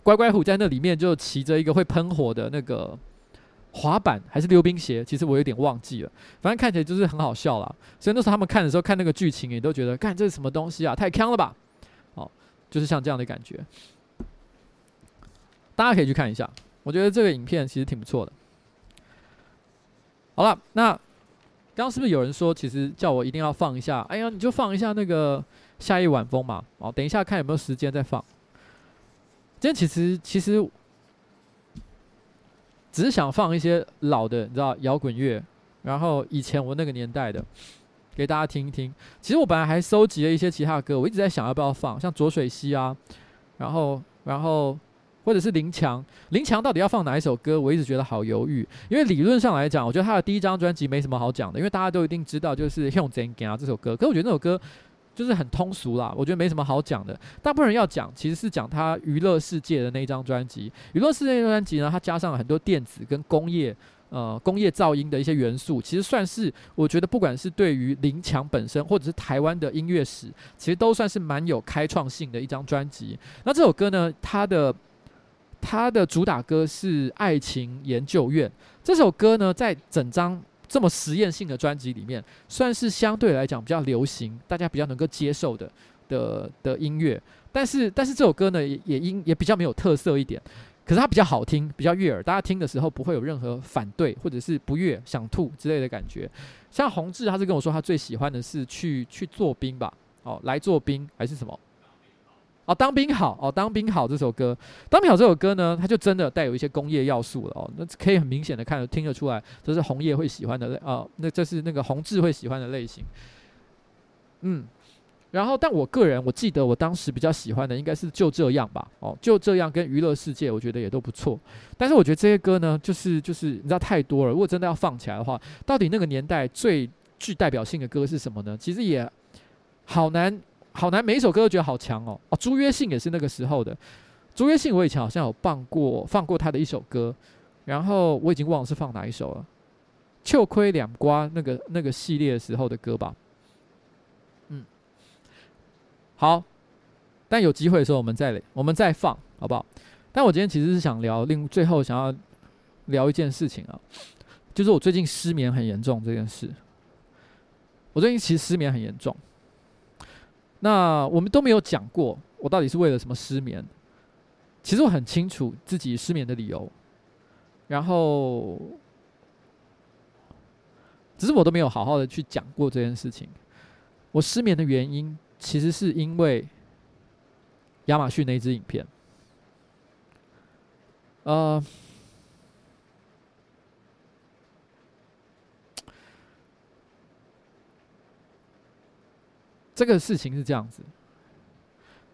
乖乖虎在那里面就骑着一个会喷火的那个滑板还是溜冰鞋，其实我有点忘记了，反正看起来就是很好笑啦。所以那时候他们看的时候看那个剧情也都觉得，看这是什么东西啊，太坑了吧。哦就是像这样的感觉，大家可以去看一下。我觉得这个影片其实挺不错的。好了，那刚刚是不是有人说，其实叫我一定要放一下？哎呀，你就放一下那个夏夜晚风嘛。哦，等一下看有没有时间再放。今天其实其实只是想放一些老的，你知道摇滚乐，然后以前我那个年代的。给大家听一听。其实我本来还收集了一些其他的歌，我一直在想要不要放，像浊水溪啊，然后然后或者是林强，林强到底要放哪一首歌？我一直觉得好犹豫。因为理论上来讲，我觉得他的第一张专辑没什么好讲的，因为大家都一定知道就是《向前行》啊这首歌。可是我觉得那首歌就是很通俗啦，我觉得没什么好讲的。大部分人要讲，其实是讲他娱乐世界的那一张专辑。娱乐世界的专辑呢，它加上了很多电子跟工业。呃，工业噪音的一些元素，其实算是我觉得，不管是对于林强本身，或者是台湾的音乐史，其实都算是蛮有开创性的一张专辑。那这首歌呢，它的它的主打歌是《爱情研究院》。这首歌呢，在整张这么实验性的专辑里面，算是相对来讲比较流行，大家比较能够接受的的的音乐。但是，但是这首歌呢，也也因也比较没有特色一点。可是它比较好听，比较悦耳，大家听的时候不会有任何反对或者是不悦、想吐之类的感觉。像宏志，他是跟我说他最喜欢的是去去做兵吧，哦，来做兵还是什么？哦，当兵好哦，当兵好这首歌，当兵好这首歌呢，它就真的带有一些工业要素了哦，那可以很明显的看听得出来，这是红叶会喜欢的类哦，那这是那个宏志会喜欢的类型，嗯。然后，但我个人我记得我当时比较喜欢的应该是就这样吧，哦，就这样跟娱乐世界，我觉得也都不错。但是我觉得这些歌呢，就是就是你知道太多了。如果真的要放起来的话，到底那个年代最具代表性的歌是什么呢？其实也好难好难，每一首歌都觉得好强哦。哦，朱约信也是那个时候的。朱约信我以前好像有放过放过他的一首歌，然后我已经忘了是放哪一首了。秋亏两瓜那个那个系列的时候的歌吧。好，但有机会的时候我们再我们再放，好不好？但我今天其实是想聊另最后想要聊一件事情啊，就是我最近失眠很严重这件事。我最近其实失眠很严重，那我们都没有讲过我到底是为了什么失眠。其实我很清楚自己失眠的理由，然后只是我都没有好好的去讲过这件事情。我失眠的原因。其实是因为亚马逊那支影片，呃，这个事情是这样子。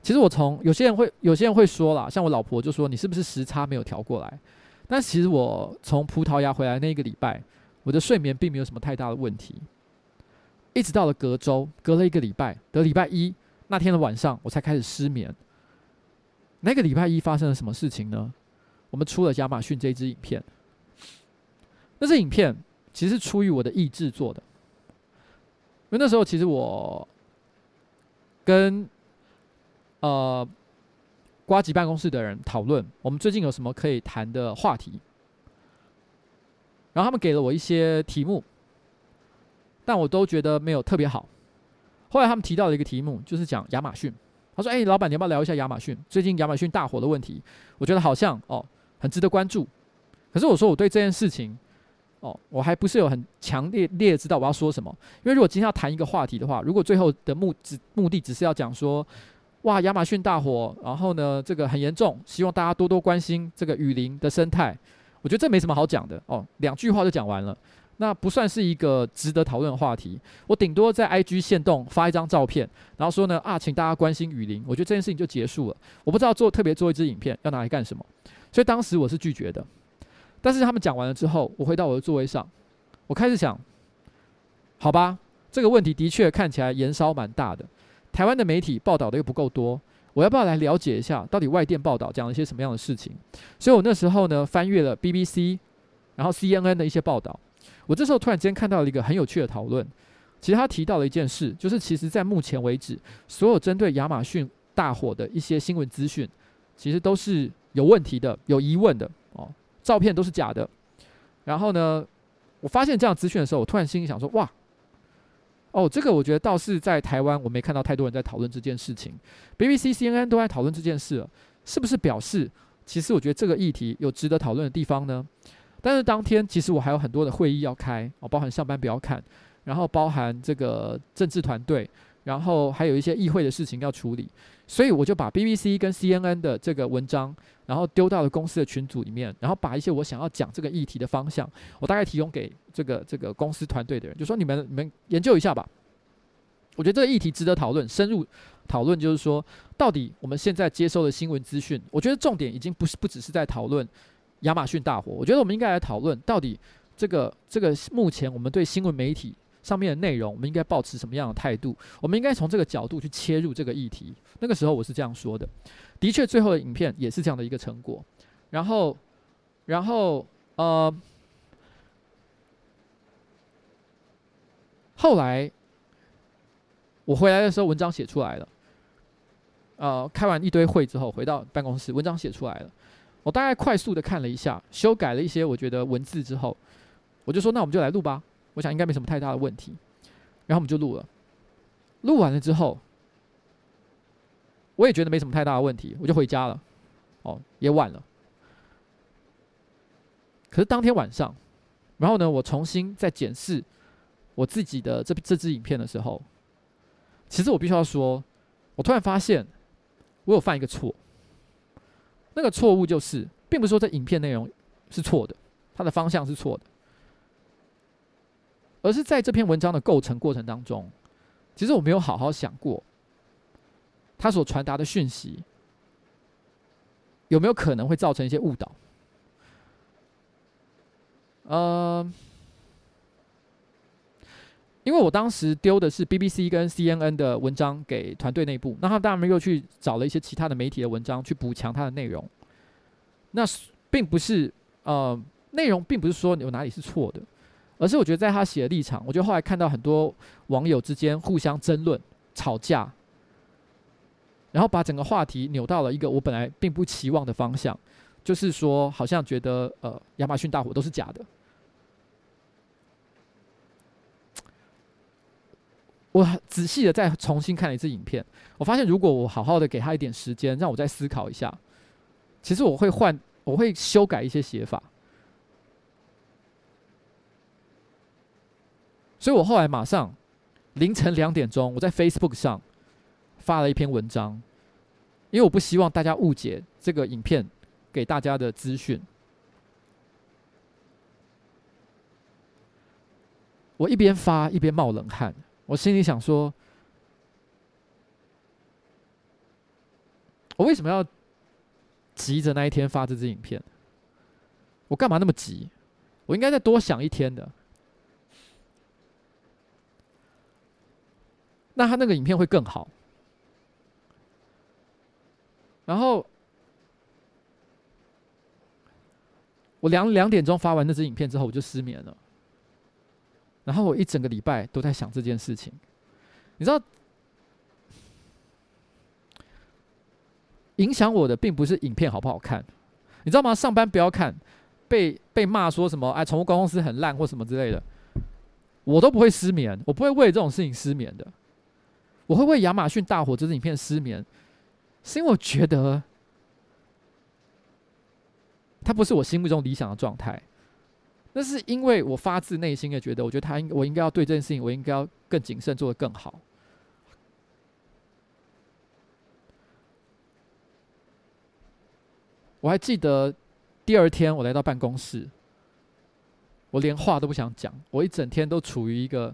其实我从有些人会有些人会说啦，像我老婆就说，你是不是时差没有调过来？但其实我从葡萄牙回来那一个礼拜，我的睡眠并没有什么太大的问题。一直到了隔周，隔了一个礼拜，得礼拜一那天的晚上，我才开始失眠。那个礼拜一发生了什么事情呢？我们出了亚马逊这一支影片。那支影片其实是出于我的意志做的，因为那时候其实我跟呃瓜吉办公室的人讨论，我们最近有什么可以谈的话题。然后他们给了我一些题目，但我都觉得没有特别好。后来他们提到了一个题目，就是讲亚马逊。他说：“哎，老板，你要不要聊一下亚马逊最近亚马逊大火的问题？我觉得好像哦，很值得关注。可是我说我对这件事情，哦，我还不是有很强烈烈知道我要说什么。因为如果今天要谈一个话题的话，如果最后的目只目的只是要讲说，哇，亚马逊大火，然后呢，这个很严重，希望大家多多关心这个雨林的生态。我觉得这没什么好讲的哦，两句话就讲完了。”那不算是一个值得讨论的话题。我顶多在 IG 限动发一张照片，然后说呢啊，请大家关心雨林。我觉得这件事情就结束了。我不知道做特别做一支影片要拿来干什么，所以当时我是拒绝的。但是他们讲完了之后，我回到我的座位上，我开始想，好吧，这个问题的确看起来燃烧蛮大的。台湾的媒体报道的又不够多，我要不要来了解一下到底外电报道讲了一些什么样的事情？所以我那时候呢翻阅了 BBC，然后 CNN 的一些报道。我这时候突然间看到了一个很有趣的讨论，其实他提到了一件事，就是其实在目前为止，所有针对亚马逊大火的一些新闻资讯，其实都是有问题的、有疑问的哦，照片都是假的。然后呢，我发现这样资讯的时候，我突然心里想说：哇，哦，这个我觉得倒是在台湾我没看到太多人在讨论这件事情，BBC、CNN 都在讨论这件事了，是不是表示其实我觉得这个议题有值得讨论的地方呢？但是当天其实我还有很多的会议要开，哦，包含上班不要看，然后包含这个政治团队，然后还有一些议会的事情要处理，所以我就把 BBC 跟 CNN 的这个文章，然后丢到了公司的群组里面，然后把一些我想要讲这个议题的方向，我大概提供给这个这个公司团队的人，就说你们你们研究一下吧。我觉得这个议题值得讨论，深入讨论，就是说到底我们现在接收的新闻资讯，我觉得重点已经不是不只是在讨论。亚马逊大火，我觉得我们应该来讨论，到底这个这个目前我们对新闻媒体上面的内容，我们应该抱持什么样的态度？我们应该从这个角度去切入这个议题。那个时候我是这样说的，的确，最后的影片也是这样的一个成果。然后，然后，呃，后来我回来的时候，文章写出来了。呃，开完一堆会之后，回到办公室，文章写出来了。我大概快速的看了一下，修改了一些我觉得文字之后，我就说：“那我们就来录吧。”我想应该没什么太大的问题。然后我们就录了。录完了之后，我也觉得没什么太大的问题，我就回家了。哦，也晚了。可是当天晚上，然后呢，我重新再检视我自己的这这支影片的时候，其实我必须要说，我突然发现我有犯一个错。那个错误就是，并不是说这影片内容是错的，它的方向是错的，而是在这篇文章的构成过程当中，其实我没有好好想过，它所传达的讯息有没有可能会造成一些误导。嗯。因为我当时丢的是 BBC 跟 CNN 的文章给团队内部，那他们当然又去找了一些其他的媒体的文章去补强它的内容。那并不是呃，内容并不是说有哪里是错的，而是我觉得在他写的立场，我觉得后来看到很多网友之间互相争论、吵架，然后把整个话题扭到了一个我本来并不期望的方向，就是说好像觉得呃亚马逊大火都是假的。我仔细的再重新看了一次影片，我发现如果我好好的给他一点时间，让我再思考一下，其实我会换，我会修改一些写法。所以我后来马上凌晨两点钟，我在 Facebook 上发了一篇文章，因为我不希望大家误解这个影片给大家的资讯。我一边发一边冒冷汗。我心里想说，我为什么要急着那一天发这支影片？我干嘛那么急？我应该再多想一天的。那他那个影片会更好。然后我两两点钟发完那支影片之后，我就失眠了。然后我一整个礼拜都在想这件事情，你知道，影响我的并不是影片好不好看，你知道吗？上班不要看，被被骂说什么哎，宠物公司很烂或什么之类的，我都不会失眠，我不会为这种事情失眠的。我会为亚马逊大火这支影片失眠，是因为我觉得它不是我心目中理想的状态。那是因为我发自内心的觉得，我觉得他应我应该要对这件事情，我应该要更谨慎，做得更好。我还记得第二天我来到办公室，我连话都不想讲，我一整天都处于一个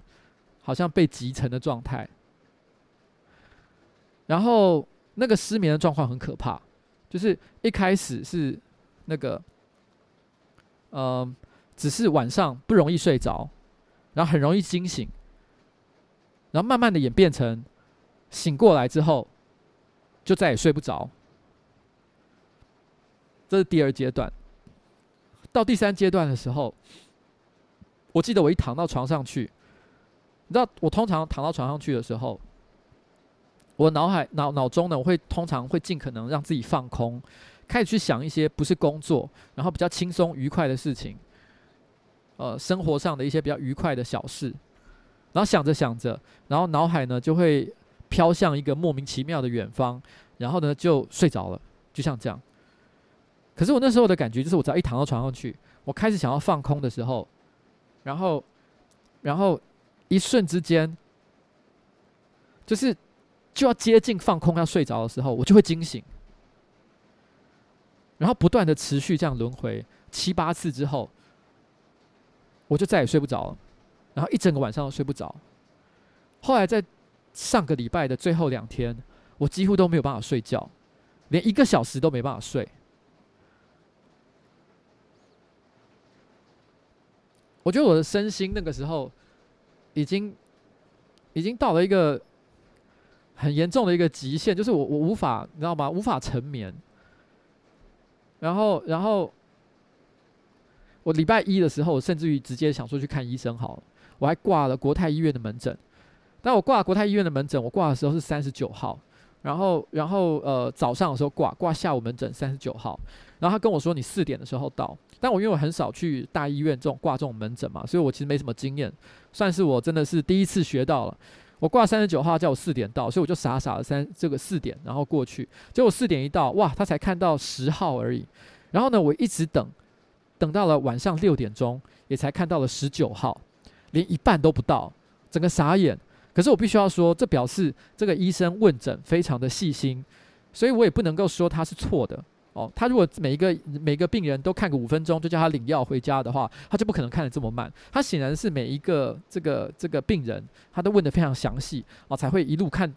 好像被集成的状态。然后那个失眠的状况很可怕，就是一开始是那个，呃，只是晚上不容易睡着，然后很容易惊醒，然后慢慢的演变成醒过来之后就再也睡不着。这是第二阶段。到第三阶段的时候，我记得我一躺到床上去，你知道，我通常躺到床上去的时候。我脑海脑脑中呢，我会通常会尽可能让自己放空，开始去想一些不是工作，然后比较轻松愉快的事情，呃，生活上的一些比较愉快的小事，然后想着想着，然后脑海呢就会飘向一个莫名其妙的远方，然后呢就睡着了，就像这样。可是我那时候的感觉就是，我只要一躺到床上去，我开始想要放空的时候，然后，然后一瞬之间，就是。就要接近放空要睡着的时候，我就会惊醒，然后不断的持续这样轮回七八次之后，我就再也睡不着了，然后一整个晚上都睡不着。后来在上个礼拜的最后两天，我几乎都没有办法睡觉，连一个小时都没办法睡。我觉得我的身心那个时候已经已经到了一个。很严重的一个极限，就是我我无法，你知道吗？无法成眠。然后，然后我礼拜一的时候，甚至于直接想说去看医生好了。我还挂了国泰医院的门诊。但我挂国泰医院的门诊，我挂的时候是三十九号。然后，然后呃早上的时候挂挂下午门诊三十九号。然后他跟我说你四点的时候到。但我因为我很少去大医院这种挂这种门诊嘛，所以我其实没什么经验，算是我真的是第一次学到了。我挂三十九号，叫我四点到，所以我就傻傻的三这个四点，然后过去。结果四点一到，哇，他才看到十号而已。然后呢，我一直等，等到了晚上六点钟，也才看到了十九号，连一半都不到，整个傻眼。可是我必须要说，这表示这个医生问诊非常的细心，所以我也不能够说他是错的。哦，他如果每一个每一个病人都看个五分钟就叫他领药回家的话，他就不可能看得这么慢。他显然是每一个这个这个病人，他都问得非常详细哦，才会一路看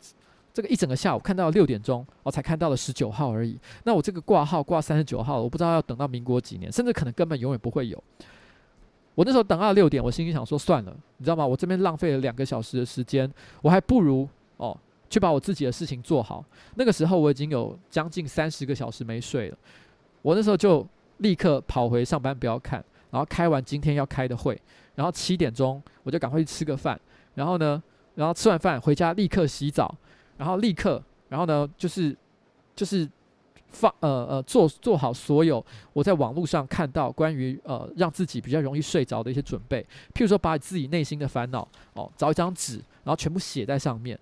这个一整个下午看到六点钟哦，才看到了十九号而已。那我这个挂号挂三十九号，我不知道要等到民国几年，甚至可能根本永远不会有。我那时候等到六点，我心里想说算了，你知道吗？我这边浪费了两个小时的时间，我还不如哦。去把我自己的事情做好。那个时候我已经有将近三十个小时没睡了。我那时候就立刻跑回上班不要看，然后开完今天要开的会，然后七点钟我就赶快去吃个饭。然后呢，然后吃完饭回家立刻洗澡，然后立刻，然后呢就是就是放呃呃做做好所有我在网络上看到关于呃让自己比较容易睡着的一些准备，譬如说把自己内心的烦恼哦找一张纸，然后全部写在上面。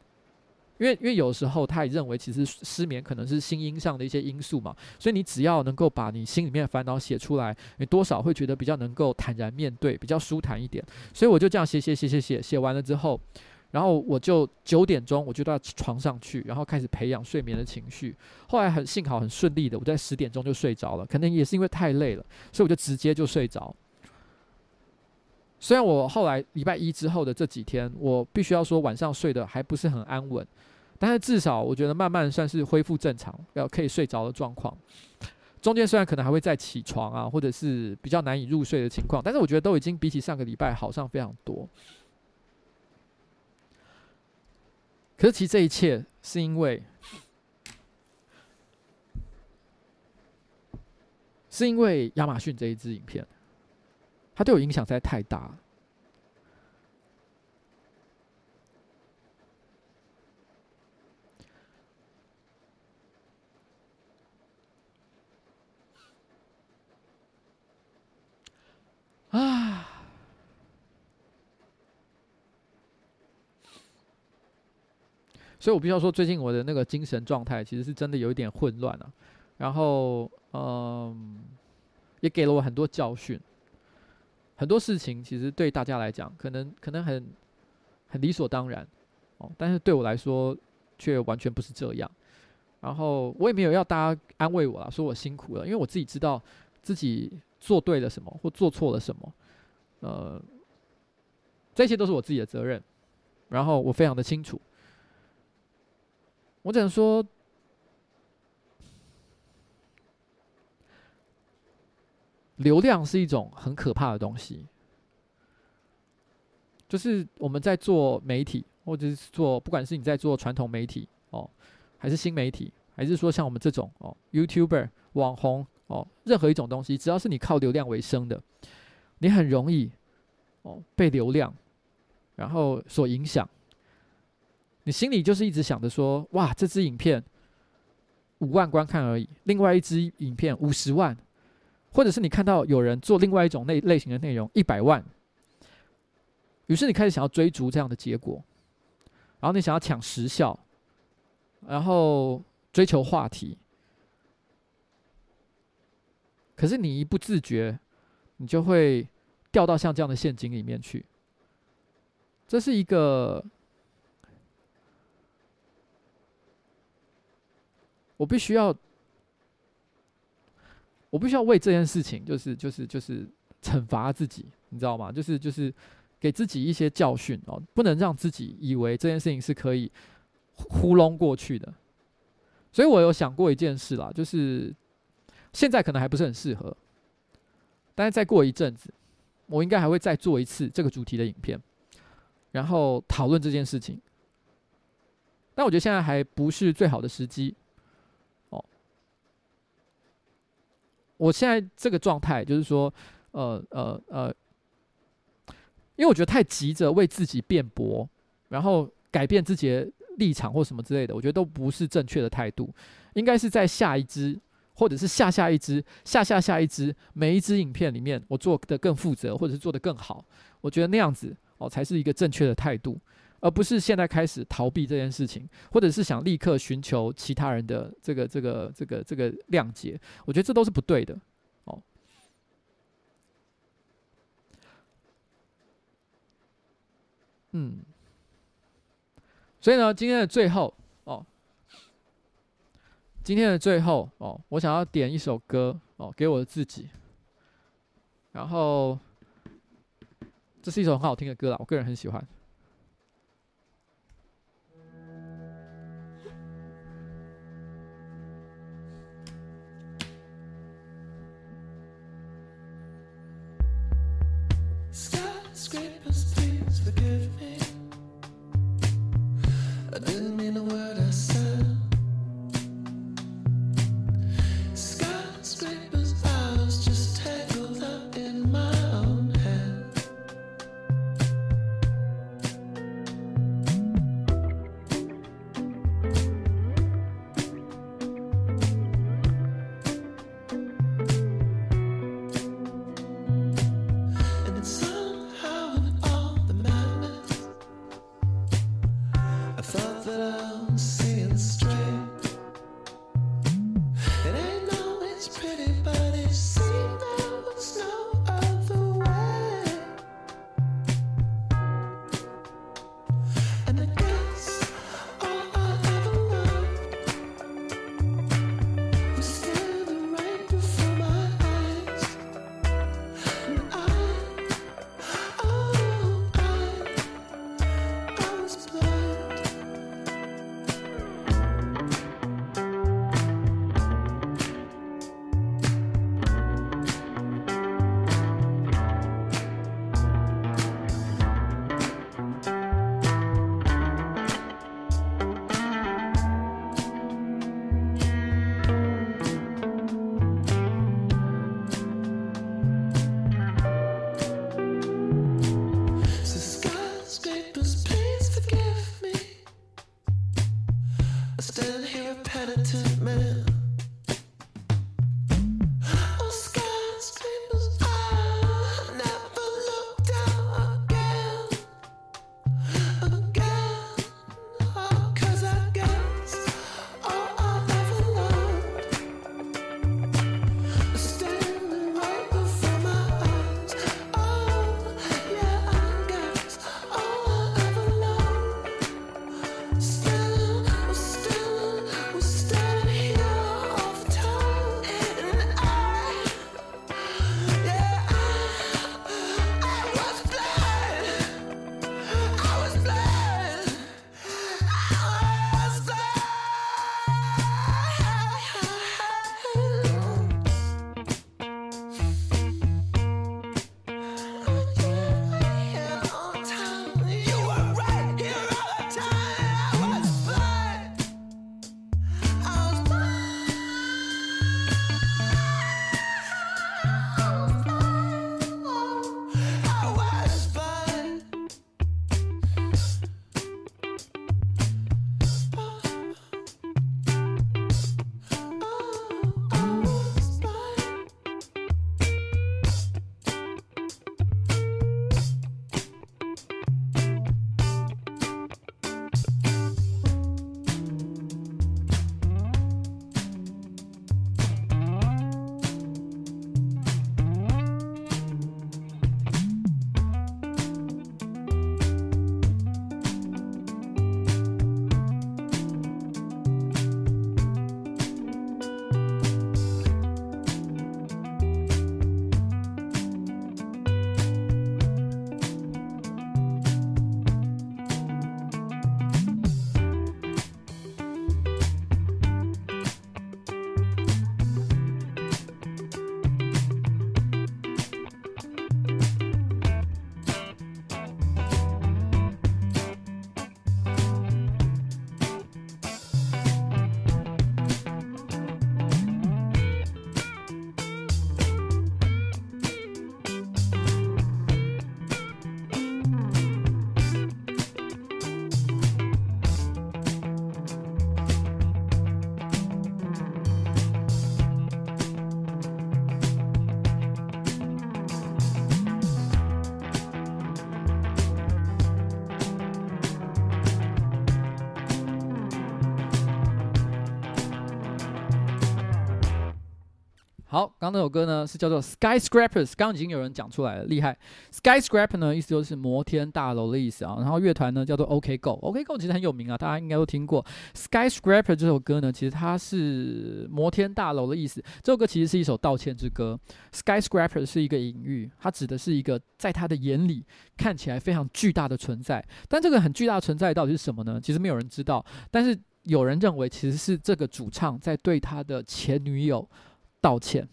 因为因为有时候他也认为，其实失眠可能是心因上的一些因素嘛，所以你只要能够把你心里面的烦恼写出来，你多少会觉得比较能够坦然面对，比较舒坦一点。所以我就这样写写写写写写完了之后，然后我就九点钟我就到床上去，然后开始培养睡眠的情绪。后来很幸好很顺利的，我在十点钟就睡着了，可能也是因为太累了，所以我就直接就睡着。虽然我后来礼拜一之后的这几天，我必须要说晚上睡得还不是很安稳，但是至少我觉得慢慢算是恢复正常，要可以睡着的状况。中间虽然可能还会再起床啊，或者是比较难以入睡的情况，但是我觉得都已经比起上个礼拜好上非常多。可是其实这一切是因为，是因为亚马逊这一支影片，它对我影响实在太大。啊。所以我必须要说，最近我的那个精神状态其实是真的有一点混乱啊。然后，嗯，也给了我很多教训。很多事情其实对大家来讲，可能可能很很理所当然哦，但是对我来说却完全不是这样。然后我也没有要大家安慰我啦，说我辛苦了，因为我自己知道自己做对了什么或做错了什么，呃，这些都是我自己的责任。然后我非常的清楚，我只能说。流量是一种很可怕的东西，就是我们在做媒体，或者是做，不管是你在做传统媒体哦，还是新媒体，还是说像我们这种哦，YouTuber 网红哦，任何一种东西，只要是你靠流量为生的，你很容易哦被流量然后所影响，你心里就是一直想着说，哇，这支影片五万观看而已，另外一支影片五十万。或者是你看到有人做另外一种类类型的内容一百万，于是你开始想要追逐这样的结果，然后你想要抢时效，然后追求话题，可是你一不自觉，你就会掉到像这样的陷阱里面去。这是一个我必须要。我必须要为这件事情，就是就是就是惩罚自己，你知道吗？就是就是给自己一些教训哦，不能让自己以为这件事情是可以糊弄过去的。所以我有想过一件事啦，就是现在可能还不是很适合，但是再过一阵子，我应该还会再做一次这个主题的影片，然后讨论这件事情。但我觉得现在还不是最好的时机。我现在这个状态就是说，呃呃呃，因为我觉得太急着为自己辩驳，然后改变自己的立场或什么之类的，我觉得都不是正确的态度。应该是在下一支，或者是下下一支、下下下一支，每一支影片里面，我做的更负责，或者是做的更好。我觉得那样子哦，才是一个正确的态度。而不是现在开始逃避这件事情，或者是想立刻寻求其他人的这个、这个、这个、这个谅解，我觉得这都是不对的。哦，嗯，所以呢，今天的最后哦，今天的最后哦，我想要点一首歌哦，给我自己，然后这是一首很好听的歌啦，我个人很喜欢。Scrapers, please forgive me. I didn't mean a word. 刚那首歌呢是叫做 Skyscrapers，刚刚已经有人讲出来了，厉害。Skyscraper 呢意思就是摩天大楼的意思啊。然后乐团呢叫做 OK Go，OK Go 其实很有名啊，大家应该都听过。Skyscraper 这首歌呢，其实它是摩天大楼的意思。这首歌其实是一首道歉之歌。Skyscraper 是一个隐喻，它指的是一个在他的眼里看起来非常巨大的存在。但这个很巨大的存在到底是什么呢？其实没有人知道。但是有人认为其实是这个主唱在对他的前女友。道歉，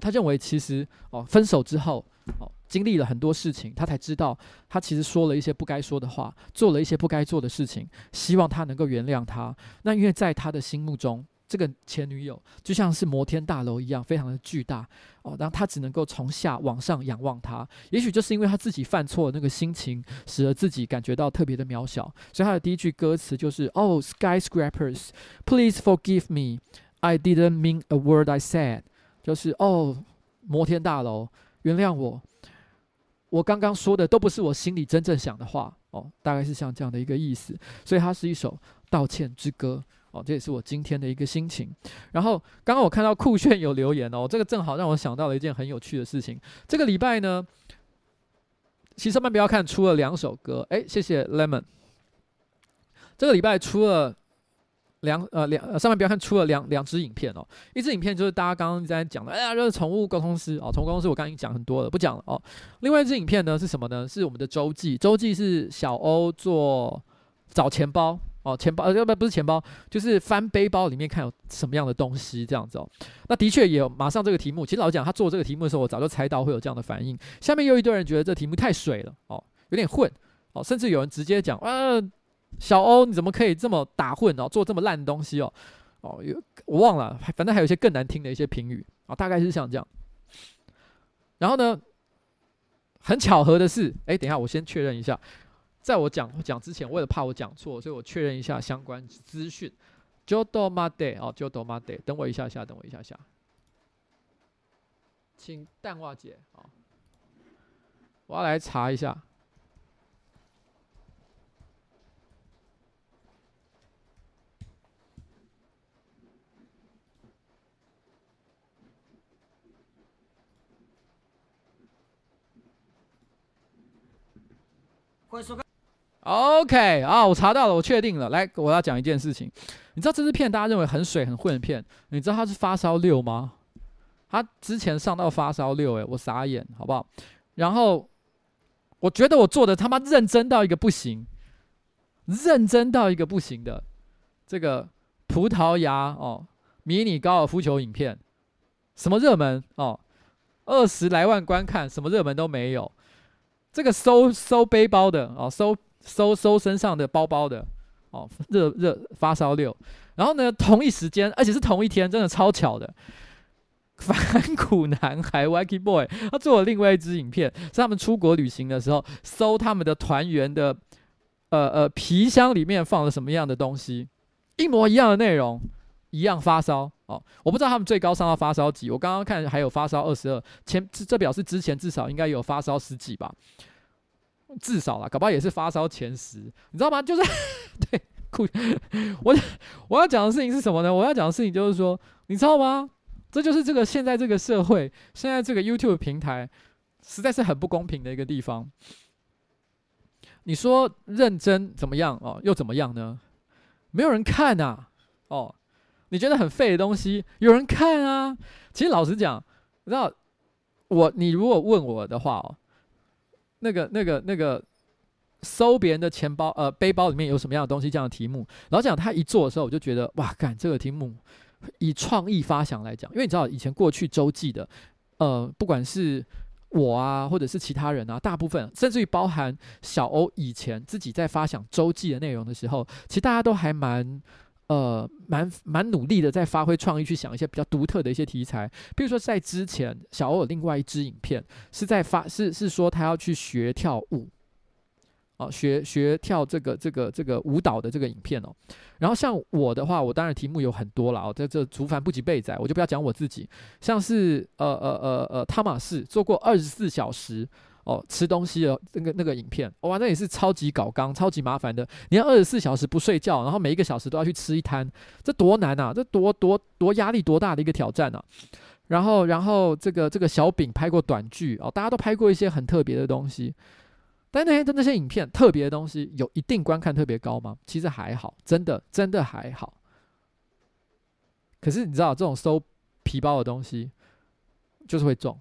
他认为其实哦，分手之后哦，经历了很多事情，他才知道他其实说了一些不该说的话，做了一些不该做的事情，希望他能够原谅他。那因为在他的心目中，这个前女友就像是摩天大楼一样，非常的巨大哦，然后他只能够从下往上仰望他。也许就是因为他自己犯错的那个心情，使得自己感觉到特别的渺小，所以他的第一句歌词就是：“Oh, skyscrapers, please forgive me.” I didn't mean a word I said，就是哦，摩天大楼，原谅我，我刚刚说的都不是我心里真正想的话哦，大概是像这样的一个意思，所以它是一首道歉之歌哦，这也是我今天的一个心情。然后刚刚我看到酷炫有留言哦，这个正好让我想到了一件很有趣的事情。这个礼拜呢，其实上面不要看出了两首歌，诶，谢谢 Lemon。这个礼拜出了。两呃两呃上面不要看出了两两支影片哦，一支影片就是大家刚刚在讲的，哎呀，就是宠物沟通师哦，宠物沟通师我刚刚已经讲很多了，不讲了哦。另外一支影片呢是什么呢？是我们的周记，周记是小欧做找钱包哦，钱包呃不不是钱包，就是翻背包里面看有什么样的东西这样子哦。那的确也有马上这个题目，其实老实讲他做这个题目的时候，我早就猜到会有这样的反应。下面又一堆人觉得这题目太水了哦，有点混哦，甚至有人直接讲啊。小欧，你怎么可以这么打混哦？做这么烂的东西哦？哦，有我忘了，反正还有一些更难听的一些评语啊，大概是像这样。然后呢，很巧合的是，哎，等一下，我先确认一下，在我讲讲之前，为了怕我讲错，所以我确认一下相关资讯。Jodo Made 哦，Jodo Made，等我一下下，等我一下下，请淡化姐啊，我要来查一下。OK 啊，我查到了，我确定了。来，我要讲一件事情。你知道这支片大家认为很水很混的片，你知道它是发烧六吗？他之前上到发烧六，诶，我傻眼，好不好？然后我觉得我做的他妈认真到一个不行，认真到一个不行的这个葡萄牙哦，迷你高尔夫球影片，什么热门哦，二十来万观看，什么热门都没有。这个收收背包的哦，收收收身上的包包的哦，热热发烧六，然后呢，同一时间，而且是同一天，真的超巧的。反骨男孩 Wacky Boy 他做了另外一支影片，是他们出国旅行的时候，搜他们的团员的呃呃皮箱里面放了什么样的东西，一模一样的内容，一样发烧哦。我不知道他们最高上到发烧几，我刚刚看还有发烧二十二，前这表示之前至少应该有发烧十几吧。至少啦，搞不好也是发烧前十，你知道吗？就是 对，酷。我我要讲的事情是什么呢？我要讲的事情就是说，你知道吗？这就是这个现在这个社会，现在这个 YouTube 平台，实在是很不公平的一个地方。你说认真怎么样哦？又怎么样呢？没有人看啊！哦，你觉得很废的东西，有人看啊！其实老实讲，你知道我，你如果问我的话哦。那个、那个、那个，搜别人的钱包、呃，背包里面有什么样的东西？这样的题目，然后讲他一做的时候，我就觉得哇，干这个题目，以创意发想来讲，因为你知道以前过去周记的，呃，不管是我啊，或者是其他人啊，大部分甚至于包含小欧以前自己在发想周记的内容的时候，其实大家都还蛮。呃，蛮蛮努力的，在发挥创意去想一些比较独特的一些题材。比如说，在之前，小欧有另外一支影片是在发，是是说他要去学跳舞，哦，学学跳这个这个这个舞蹈的这个影片哦。然后像我的话，我当然题目有很多了哦，在这竹繁不及备载，我就不要讲我自己。像是呃呃呃呃，汤马士做过二十四小时。哦，吃东西的那个那个影片，哇，那也是超级搞纲，超级麻烦的。你要二十四小时不睡觉，然后每一个小时都要去吃一摊，这多难啊！这多多多压力多大的一个挑战啊！然后然后这个这个小饼拍过短剧哦，大家都拍过一些很特别的东西。但那些的那些影片特别的东西，有一定观看特别高吗？其实还好，真的真的还好。可是你知道，这种收皮包的东西，就是会中。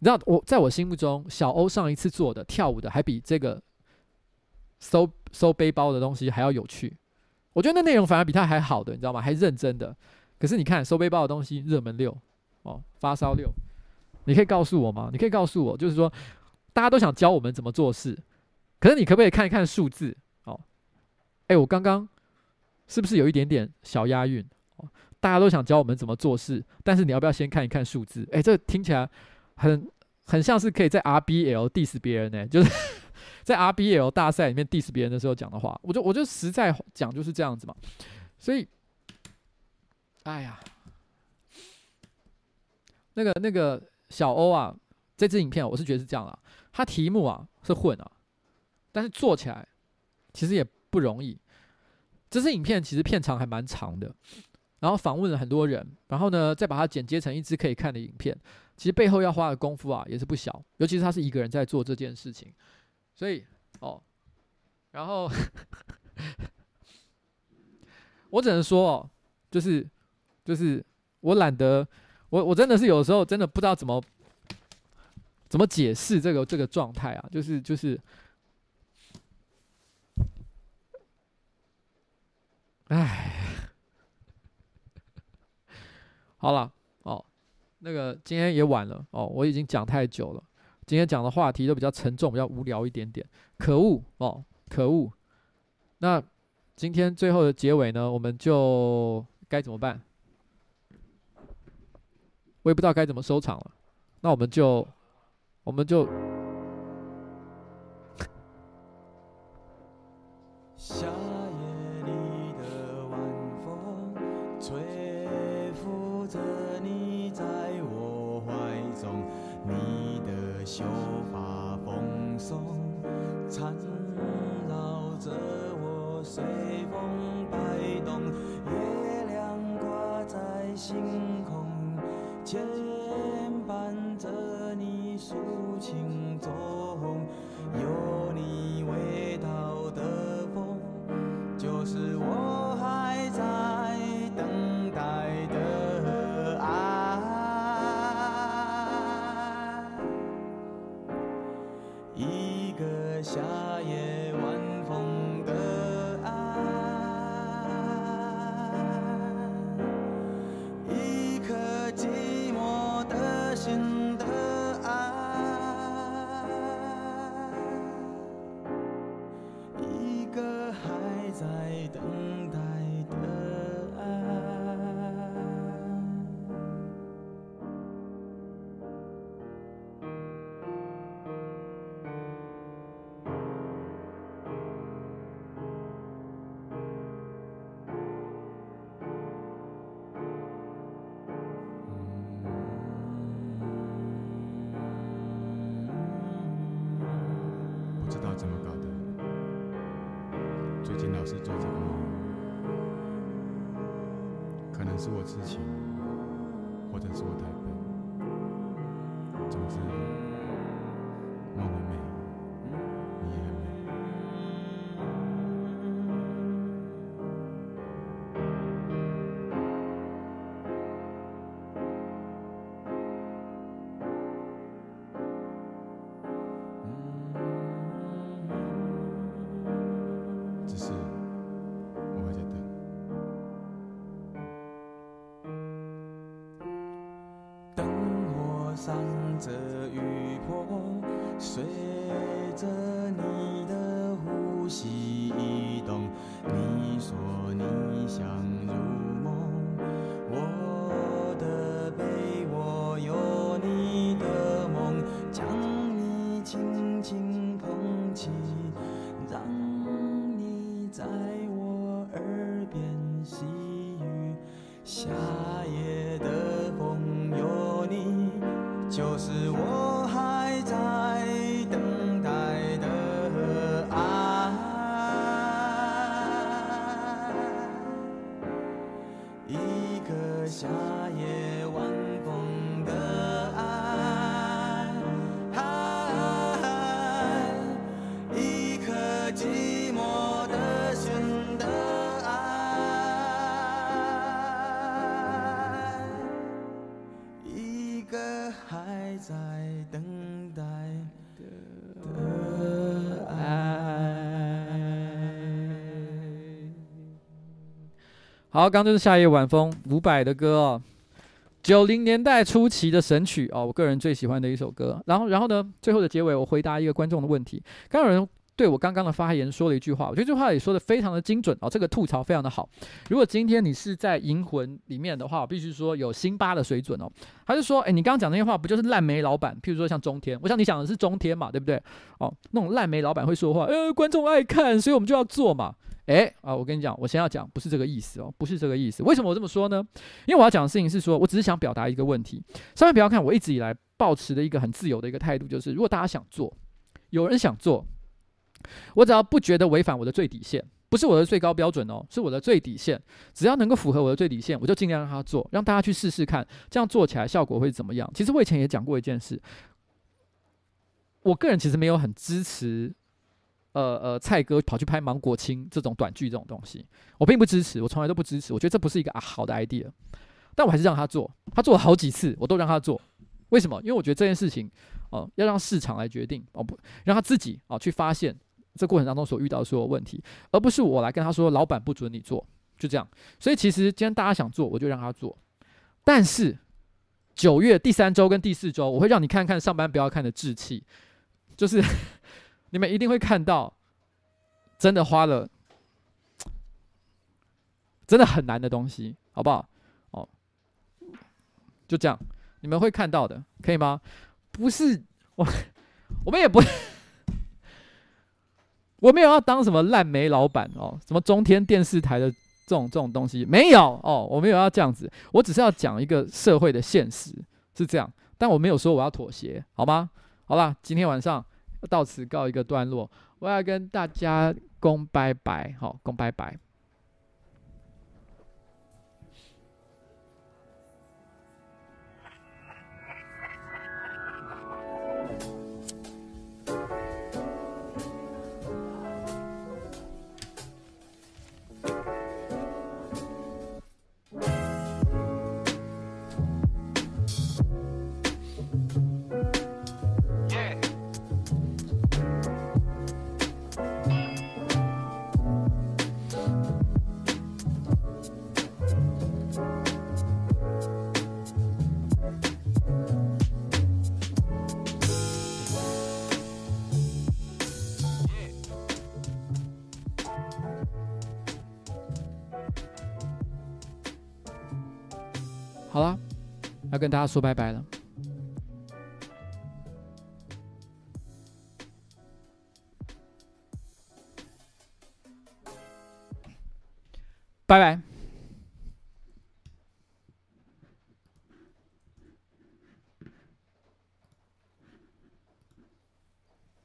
你知道，我在我心目中，小欧上一次做的跳舞的，还比这个收收背包的东西还要有趣。我觉得那内容反而比他还好的，你知道吗？还认真的。可是你看收背包的东西，热门六哦，发烧六，你可以告诉我吗？你可以告诉我，就是说大家都想教我们怎么做事，可是你可不可以看一看数字？哦，哎，我刚刚是不是有一点点小押韵？哦，大家都想教我们怎么做事，但是你要不要先看一看数字？哎，这听起来。很很像是可以在 RBL diss 别人呢，就是 在 RBL 大赛里面 diss 别人的时候讲的话，我就我就实在讲就是这样子嘛，所以，哎呀，那个那个小欧啊，这支影片我是觉得是这样啊，他题目啊是混啊，但是做起来其实也不容易，这支影片其实片长还蛮长的，然后访问了很多人，然后呢再把它剪接成一支可以看的影片。其实背后要花的功夫啊，也是不小，尤其是他是一个人在做这件事情，所以哦，然后 我只能说哦，就是就是我懒得，我我真的是有时候真的不知道怎么怎么解释这个这个状态啊，就是就是，哎，好了哦。那个今天也晚了哦，我已经讲太久了。今天讲的话题都比较沉重，比较无聊一点点。可恶哦，可恶！那今天最后的结尾呢，我们就该怎么办？我也不知道该怎么收场了。那我们就，我们就。夏夜事情，着雨泼，随着好，刚就是夏夜晚风伍佰的歌哦，九零年代初期的神曲哦，我个人最喜欢的一首歌。然后，然后呢，最后的结尾，我回答一个观众的问题。刚有人对我刚刚的发言说了一句话，我觉得这句话也说的非常的精准哦，这个吐槽非常的好。如果今天你是在银魂里面的话，我必须说有辛巴的水准哦。他就说，哎，你刚刚讲那些话不就是烂煤老板？譬如说像中天，我想你想的是中天嘛，对不对？哦，那种烂煤老板会说话，呃，观众爱看，所以我们就要做嘛。诶啊！我跟你讲，我先要讲，不是这个意思哦，不是这个意思。为什么我这么说呢？因为我要讲的事情是说，我只是想表达一个问题。上面不要看，我一直以来抱持的一个很自由的一个态度，就是如果大家想做，有人想做，我只要不觉得违反我的最底线，不是我的最高标准哦，是我的最底线。只要能够符合我的最底线，我就尽量让他做，让大家去试试看，这样做起来效果会怎么样？其实我以前也讲过一件事，我个人其实没有很支持。呃呃，蔡哥跑去拍芒果青这种短剧这种东西，我并不支持，我从来都不支持。我觉得这不是一个啊好的 idea，但我还是让他做。他做了好几次，我都让他做。为什么？因为我觉得这件事情，哦、呃，要让市场来决定，哦不，让他自己啊、去发现这过程当中所遇到的所有问题，而不是我来跟他说，老板不准你做，就这样。所以其实今天大家想做，我就让他做。但是九月第三周跟第四周，我会让你看看上班不要看的志气，就是。你们一定会看到，真的花了，真的很难的东西，好不好？哦，就这样，你们会看到的，可以吗？不是我，我们也不，我没有要当什么烂煤老板哦，什么中天电视台的这种这种东西没有哦，我没有要这样子，我只是要讲一个社会的现实是这样，但我没有说我要妥协，好吗？好啦，今天晚上。到此告一个段落，我要跟大家公拜拜，好，公拜拜。要跟大家说拜拜了，拜拜。